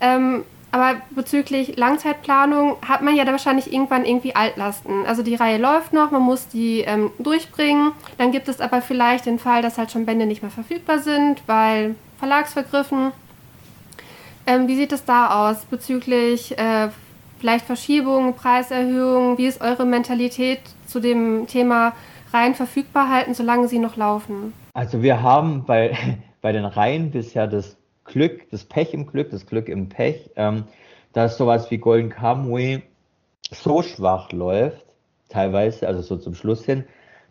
Ähm, aber bezüglich Langzeitplanung hat man ja da wahrscheinlich irgendwann irgendwie Altlasten. Also die Reihe läuft noch, man muss die ähm, durchbringen. Dann gibt es aber vielleicht den Fall, dass halt schon Bände nicht mehr verfügbar sind, weil Verlagsvergriffen. Ähm, wie sieht es da aus bezüglich äh, vielleicht Verschiebungen, Preiserhöhungen? Wie ist eure Mentalität zu dem Thema Reihen verfügbar halten, solange sie noch laufen? Also wir haben bei, [LAUGHS] bei den Reihen bisher das Glück, das Pech im Glück, das Glück im Pech, ähm, dass sowas wie Golden Kamui so schwach läuft, teilweise, also so zum Schluss hin,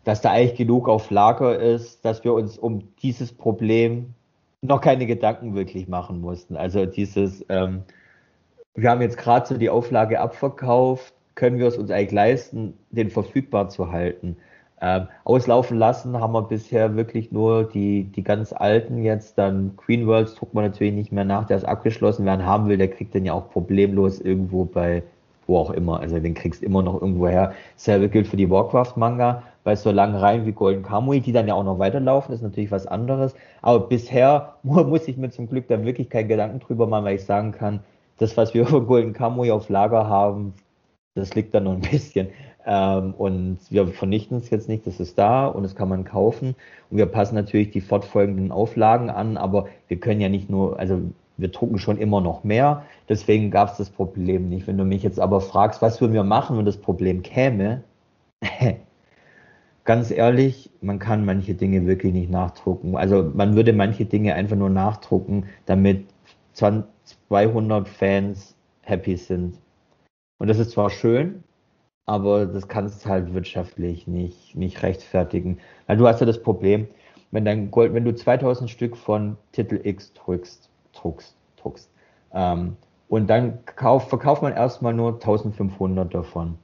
dass da eigentlich genug auf Lager ist, dass wir uns um dieses Problem noch keine Gedanken wirklich machen mussten. Also dieses, ähm, wir haben jetzt gerade so die Auflage abverkauft, können wir es uns eigentlich leisten, den verfügbar zu halten. Ähm, auslaufen lassen haben wir bisher wirklich nur die, die ganz alten jetzt. Dann Queen Worlds druckt man natürlich nicht mehr nach, der ist abgeschlossen. Wer einen haben will, der kriegt den ja auch problemlos irgendwo bei wo auch immer. Also den kriegst immer noch irgendwo her. Selbe gilt für die Warcraft-Manga. Bei so langen Reihen wie Golden Kamui, die dann ja auch noch weiterlaufen, ist natürlich was anderes. Aber bisher [LAUGHS] muss ich mir zum Glück da wirklich keinen Gedanken drüber machen, weil ich sagen kann, das, was wir [LAUGHS] von Golden Kamui auf Lager haben, das liegt da noch ein bisschen. Ähm, und wir vernichten es jetzt nicht, das ist da und das kann man kaufen. Und wir passen natürlich die fortfolgenden Auflagen an, aber wir können ja nicht nur, also wir drucken schon immer noch mehr. Deswegen gab es das Problem nicht. Wenn du mich jetzt aber fragst, was würden wir machen, wenn das Problem käme, [LAUGHS] ganz ehrlich, man kann manche Dinge wirklich nicht nachdrucken. Also man würde manche Dinge einfach nur nachdrucken, damit 200 Fans happy sind. Und das ist zwar schön, aber das kannst du halt wirtschaftlich nicht, nicht rechtfertigen. Weil du hast ja das Problem, wenn, dein Gold, wenn du 2000 Stück von Titel X drückst, druckst, druckst ähm, und dann kauf, verkauft man erstmal nur 1500 davon.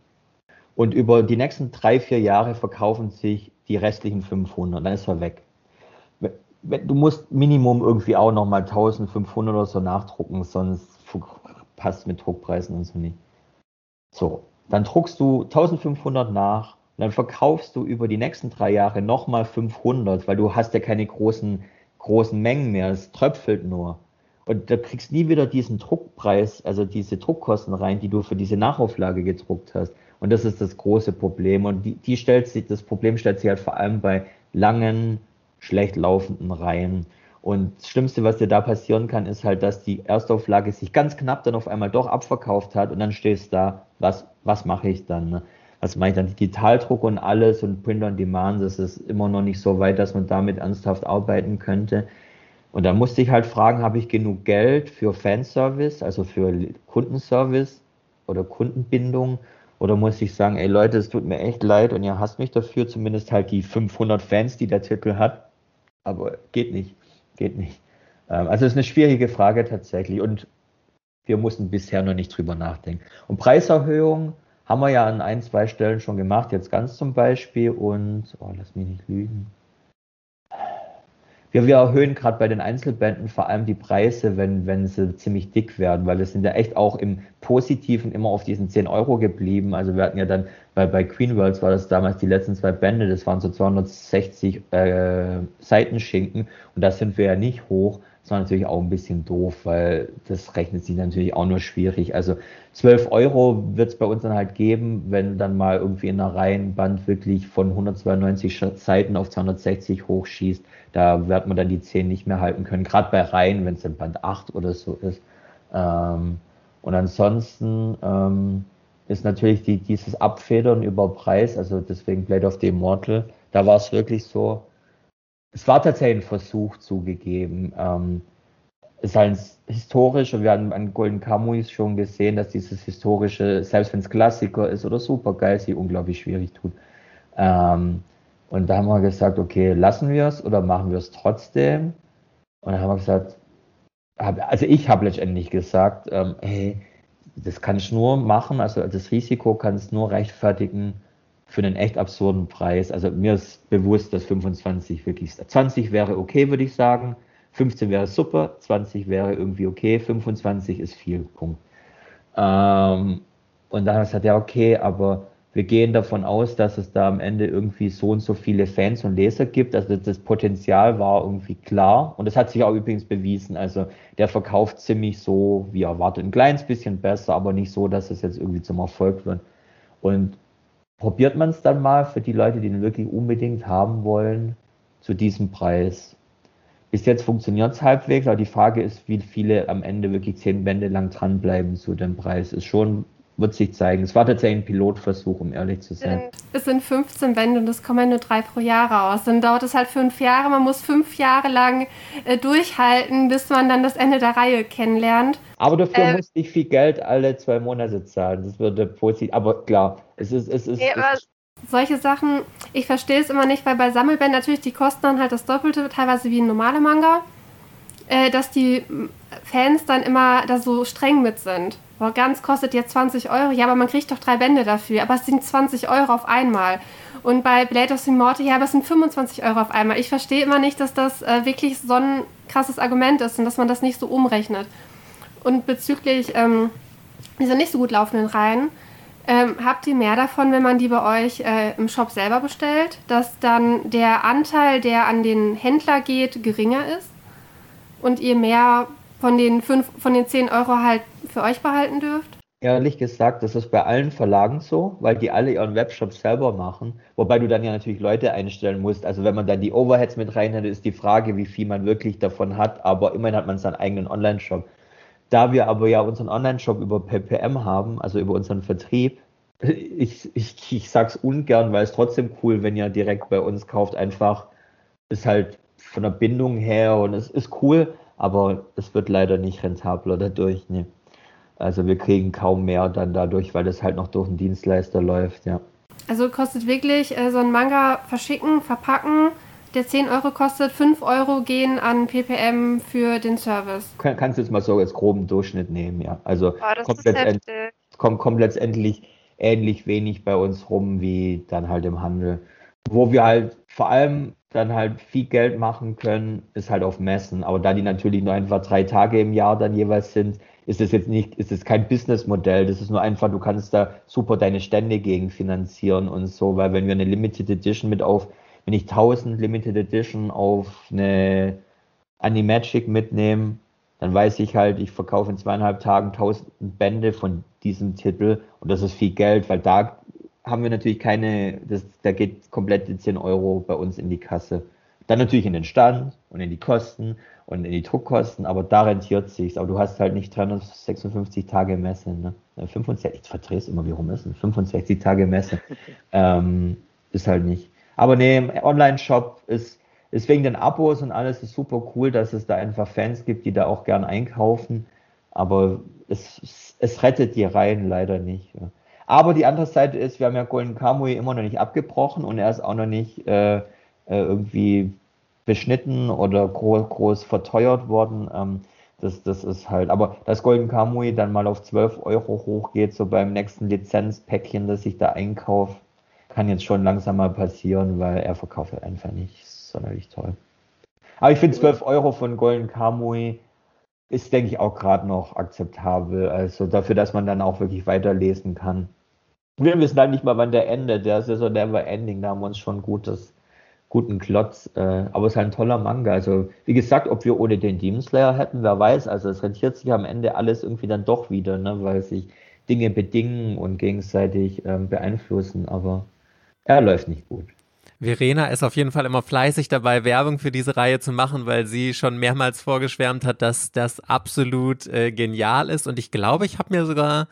Und über die nächsten drei, vier Jahre verkaufen sich die restlichen 500, dann ist er weg. Du musst Minimum irgendwie auch nochmal 1500 oder so nachdrucken, sonst passt mit Druckpreisen und so nicht. So, dann druckst du 1500 nach dann verkaufst du über die nächsten drei Jahre nochmal 500, weil du hast ja keine großen, großen Mengen mehr, es tröpfelt nur. Und da kriegst nie wieder diesen Druckpreis, also diese Druckkosten rein, die du für diese Nachauflage gedruckt hast. Und das ist das große Problem. Und die, die stellt sich, das Problem stellt sich halt vor allem bei langen, schlecht laufenden Reihen. Und das Schlimmste, was dir da passieren kann, ist halt, dass die Erstauflage sich ganz knapp dann auf einmal doch abverkauft hat und dann stehst da, was, was mache ich dann? Ne? Was mache ich dann? Digitaldruck und alles und Print on Demand, das ist immer noch nicht so weit, dass man damit ernsthaft arbeiten könnte. Und da musste ich halt fragen, habe ich genug Geld für Fanservice, also für Kundenservice oder Kundenbindung? Oder muss ich sagen, ey Leute, es tut mir echt leid und ihr hasst mich dafür, zumindest halt die 500 Fans, die der Titel hat. Aber geht nicht geht nicht. Ähm, also es ist eine schwierige Frage tatsächlich und wir mussten bisher noch nicht drüber nachdenken. Und Preiserhöhung haben wir ja an ein, zwei Stellen schon gemacht, jetzt ganz zum Beispiel und, oh, lass mich nicht lügen. Wir, wir erhöhen gerade bei den Einzelbänden vor allem die Preise, wenn, wenn sie ziemlich dick werden, weil wir sind ja echt auch im Positiven immer auf diesen 10 Euro geblieben. Also wir hatten ja dann, bei, bei Queen Worlds war das damals die letzten zwei Bände, das waren so 260 äh, Seitenschinken und da sind wir ja nicht hoch. Das war natürlich auch ein bisschen doof, weil das rechnet sich natürlich auch nur schwierig. Also 12 Euro wird es bei uns dann halt geben, wenn dann mal irgendwie in einer Reihenband wirklich von 192 Seiten auf 260 hochschießt. Da wird man dann die 10 nicht mehr halten können, gerade bei Reihen, wenn es dann Band 8 oder so ist. Ähm, und ansonsten ähm, ist natürlich die, dieses Abfedern über Preis, also deswegen Blade of the Immortal, da war es wirklich so, es war tatsächlich ein Versuch zugegeben. Ähm, es ist halt historisch und wir haben an Golden Kamuis schon gesehen, dass dieses historische, selbst wenn es Klassiker ist oder super geil, sich unglaublich schwierig tut. Ähm, und da haben wir gesagt, okay, lassen wir es oder machen wir es trotzdem? Und dann haben wir gesagt, hab, also ich habe letztendlich gesagt, ähm, hey, das kann ich nur machen, also das Risiko kann es nur rechtfertigen, für einen echt absurden Preis. Also mir ist bewusst, dass 25 wirklich, 20 wäre okay, würde ich sagen. 15 wäre super, 20 wäre irgendwie okay, 25 ist viel, Punkt. Ähm, und dann hat er gesagt, ja, okay, aber wir gehen davon aus, dass es da am Ende irgendwie so und so viele Fans und Leser gibt. Also das Potenzial war irgendwie klar und das hat sich auch übrigens bewiesen. Also der verkauft ziemlich so, wie erwartet, ein kleines bisschen besser, aber nicht so, dass es jetzt irgendwie zum Erfolg wird. Und probiert man es dann mal für die Leute, die ihn wirklich unbedingt haben wollen, zu diesem Preis. Bis jetzt funktioniert es halbwegs, aber die Frage ist, wie viele am Ende wirklich zehn Bände lang dranbleiben zu dem Preis. Ist schon, wird sich zeigen. Es war tatsächlich ein Pilotversuch, um ehrlich zu sein. Es sind 15 Bände und es kommen ja nur drei pro Jahr raus. Dann dauert es halt fünf Jahre. Man muss fünf Jahre lang äh, durchhalten, bis man dann das Ende der Reihe kennenlernt. Aber dafür äh, musste ich viel Geld alle zwei Monate zahlen. Das würde positiv. Aber klar, es ist. Es ist, ja, es solche Sachen, ich verstehe es immer nicht, weil bei Sammelbänden natürlich die kosten dann halt das Doppelte, teilweise wie ein normaler Manga, äh, dass die Fans dann immer da so streng mit sind. Boah, ganz kostet jetzt 20 Euro, ja, aber man kriegt doch drei Bände dafür, aber es sind 20 Euro auf einmal. Und bei Blade of Immortal, ja, aber es sind 25 Euro auf einmal. Ich verstehe immer nicht, dass das äh, wirklich so ein krasses Argument ist und dass man das nicht so umrechnet. Und bezüglich ähm, dieser nicht so gut laufenden Reihen, ähm, habt ihr mehr davon, wenn man die bei euch äh, im Shop selber bestellt, dass dann der Anteil, der an den Händler geht, geringer ist und ihr mehr von den, fünf, von den 10 Euro halt für euch behalten dürft? Ehrlich gesagt, das ist bei allen Verlagen so, weil die alle ihren Webshop selber machen. Wobei du dann ja natürlich Leute einstellen musst. Also wenn man dann die Overheads mit rein hat, ist die Frage, wie viel man wirklich davon hat. Aber immerhin hat man seinen eigenen Online-Shop. Da wir aber ja unseren Online-Shop über PPM haben, also über unseren Vertrieb, [LAUGHS] ich, ich, ich sag's ungern, weil es trotzdem cool, wenn ihr direkt bei uns kauft. Einfach ist halt von der Bindung her und es ist cool, aber es wird leider nicht rentabler dadurch. Ne. Also wir kriegen kaum mehr dann dadurch, weil das halt noch durch einen Dienstleister läuft, ja. Also kostet wirklich äh, so ein Manga verschicken, verpacken, der 10 Euro kostet, 5 Euro gehen an PPM für den Service. Kann, kannst du jetzt mal so als groben Durchschnitt nehmen, ja. Also oh, kommt, letztendlich, kommt, kommt letztendlich ähnlich wenig bei uns rum wie dann halt im Handel. Wo wir halt vor allem dann halt viel Geld machen können, ist halt auf Messen. Aber da die natürlich nur einfach drei Tage im Jahr dann jeweils sind, ist es jetzt nicht, ist es kein Businessmodell. Das ist nur einfach, du kannst da super deine Stände gegen finanzieren und so, weil wenn wir eine Limited Edition mit auf, wenn ich 1000 Limited Edition auf eine Animagic mitnehme, dann weiß ich halt, ich verkaufe in zweieinhalb Tagen 1000 Bände von diesem Titel und das ist viel Geld, weil da haben wir natürlich keine, das, da geht komplett die 10 Euro bei uns in die Kasse. Dann natürlich in den Stand und in die Kosten und in die Druckkosten, aber da rentiert sich's. Aber du hast halt nicht 356 Tage Messe, ne? 65, ich verdreh's immer, wie rum ist denn? 65 Tage Messe. [LAUGHS] ähm, ist halt nicht. Aber nee, Online-Shop ist, ist wegen den Abos und alles ist super cool, dass es da einfach Fans gibt, die da auch gern einkaufen. Aber es, es rettet die Reihen leider nicht. Ja. Aber die andere Seite ist, wir haben ja Golden Kamui immer noch nicht abgebrochen und er ist auch noch nicht äh, äh irgendwie beschnitten oder groß, groß verteuert worden. Ähm, das, das ist halt, aber dass Golden Kamui dann mal auf 12 Euro hochgeht, so beim nächsten Lizenzpäckchen, das ich da einkaufe, kann jetzt schon langsam mal passieren, weil er verkauft halt einfach nicht sonderlich toll. Aber ich finde 12 Euro von Golden Kamui ist, denke ich, auch gerade noch akzeptabel. Also dafür, dass man dann auch wirklich weiterlesen kann. Wir wissen halt nicht mal, wann der endet. Der so never ending. Da haben wir uns schon gutes guten Klotz. Äh, aber es ist halt ein toller Manga. Also, wie gesagt, ob wir ohne den Demon Slayer hätten, wer weiß. Also, es rentiert sich am Ende alles irgendwie dann doch wieder, ne? weil sich Dinge bedingen und gegenseitig ähm, beeinflussen. Aber er läuft nicht gut. Verena ist auf jeden Fall immer fleißig dabei, Werbung für diese Reihe zu machen, weil sie schon mehrmals vorgeschwärmt hat, dass das absolut äh, genial ist. Und ich glaube, ich habe mir sogar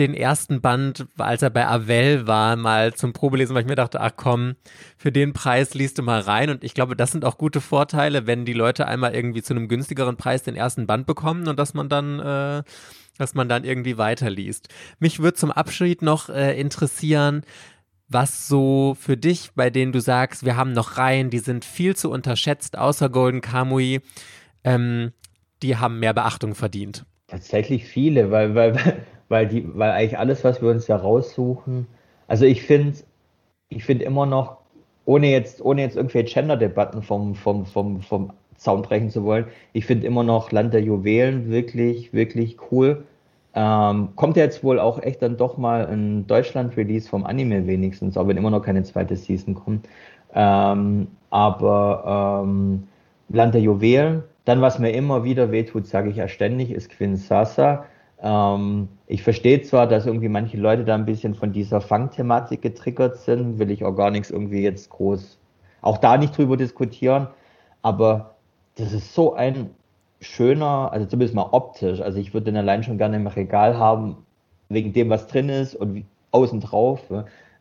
den ersten Band, als er bei Avel war, mal zum Probelesen, weil ich mir dachte, ach komm, für den Preis liest du mal rein. Und ich glaube, das sind auch gute Vorteile, wenn die Leute einmal irgendwie zu einem günstigeren Preis den ersten Band bekommen und dass man dann, äh, dass man dann irgendwie weiterliest. Mich würde zum Abschied noch äh, interessieren, was so für dich, bei denen du sagst, wir haben noch Reihen, die sind viel zu unterschätzt, außer Golden Kamui, ähm, die haben mehr Beachtung verdient. Tatsächlich viele, weil, weil, weil die, weil eigentlich alles, was wir uns ja raussuchen, also ich finde, ich finde immer noch, ohne jetzt, ohne jetzt irgendwelche Gender-Debatten vom, vom, vom, vom Zaun brechen zu wollen, ich finde immer noch Land der Juwelen wirklich, wirklich cool. Ähm, kommt jetzt wohl auch echt dann doch mal ein Deutschland-Release vom Anime wenigstens, auch wenn immer noch keine zweite Season kommt. Ähm, aber ähm, Land der Juwelen, dann was mir immer wieder wehtut, sage ich ja ständig, ist Quinn Sasa. Ähm, ich verstehe zwar, dass irgendwie manche Leute da ein bisschen von dieser Fangthematik getriggert sind, will ich auch gar nichts irgendwie jetzt groß, auch da nicht drüber diskutieren, aber das ist so ein schöner, also zumindest mal optisch, also ich würde den allein schon gerne im Regal haben, wegen dem, was drin ist und wie, außen drauf.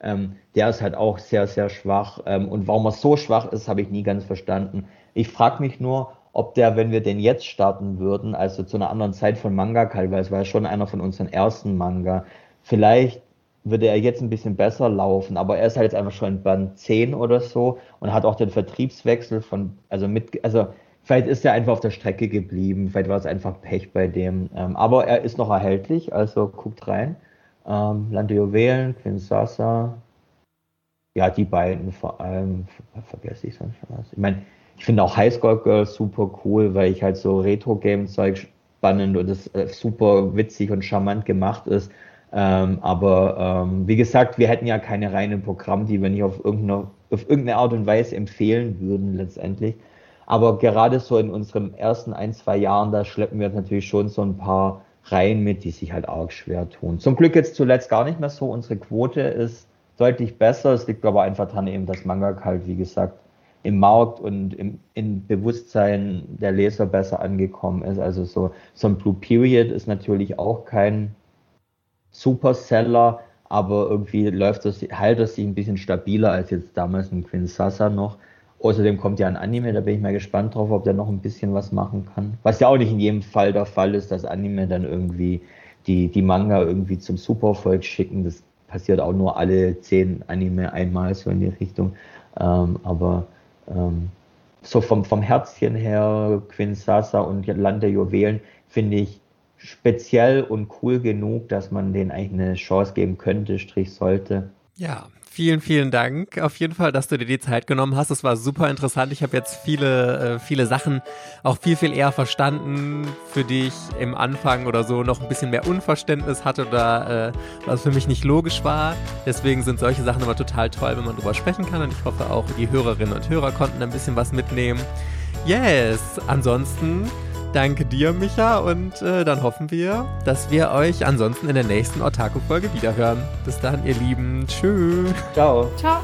Ähm, der ist halt auch sehr, sehr schwach. Ähm, und warum er so schwach ist, habe ich nie ganz verstanden. Ich frage mich nur, ob der, wenn wir den jetzt starten würden, also zu einer anderen Zeit von Manga, weil es war ja schon einer von unseren ersten Manga, vielleicht würde er jetzt ein bisschen besser laufen, aber er ist halt jetzt einfach schon in Band 10 oder so und hat auch den Vertriebswechsel von, also mit, also vielleicht ist er einfach auf der Strecke geblieben, vielleicht war es einfach Pech bei dem, ähm, aber er ist noch erhältlich, also guckt rein. Ähm, Lande Juwelen, Quinsasa, ja, die beiden vor allem, vergesse ich sonst schon was. Ich meine, ich finde auch Highscore Girls super cool, weil ich halt so Retro-Game-Zeug spannend und es äh, super witzig und charmant gemacht ist. Ähm, aber ähm, wie gesagt, wir hätten ja keine reinen Programm, die wir nicht auf irgendeine, auf irgendeine Art und Weise empfehlen würden letztendlich. Aber gerade so in unseren ersten ein, zwei Jahren, da schleppen wir natürlich schon so ein paar Reihen mit, die sich halt arg schwer tun. Zum Glück jetzt zuletzt gar nicht mehr so. Unsere Quote ist deutlich besser. Es liegt aber einfach daran eben, dass Manga halt, wie gesagt, im Markt und im, im Bewusstsein der Leser besser angekommen ist. Also so, so ein Blue Period ist natürlich auch kein Superseller, aber irgendwie läuft das, hält das sich ein bisschen stabiler als jetzt damals ein Quinn Sasa noch. Außerdem kommt ja ein Anime, da bin ich mal gespannt drauf, ob der noch ein bisschen was machen kann. Was ja auch nicht in jedem Fall der Fall ist, dass Anime dann irgendwie die, die Manga irgendwie zum Supervolk schicken. Das passiert auch nur alle zehn Anime einmal so in die Richtung. Ähm, aber ähm, so vom, vom Herzchen her, Quinn Sasa und Land der Juwelen, finde ich speziell und cool genug, dass man denen eigentlich eine Chance geben könnte, Strich sollte. Ja, Vielen, vielen Dank auf jeden Fall, dass du dir die Zeit genommen hast. Es war super interessant. Ich habe jetzt viele, äh, viele Sachen auch viel, viel eher verstanden, für die ich im Anfang oder so noch ein bisschen mehr Unverständnis hatte oder äh, was für mich nicht logisch war. Deswegen sind solche Sachen immer total toll, wenn man drüber sprechen kann. Und ich hoffe auch, die Hörerinnen und Hörer konnten ein bisschen was mitnehmen. Yes, ansonsten Danke dir, Micha, und äh, dann hoffen wir, dass wir euch ansonsten in der nächsten Otaku-Folge wiederhören. Bis dann, ihr Lieben. Tschüss. Ciao. Ciao.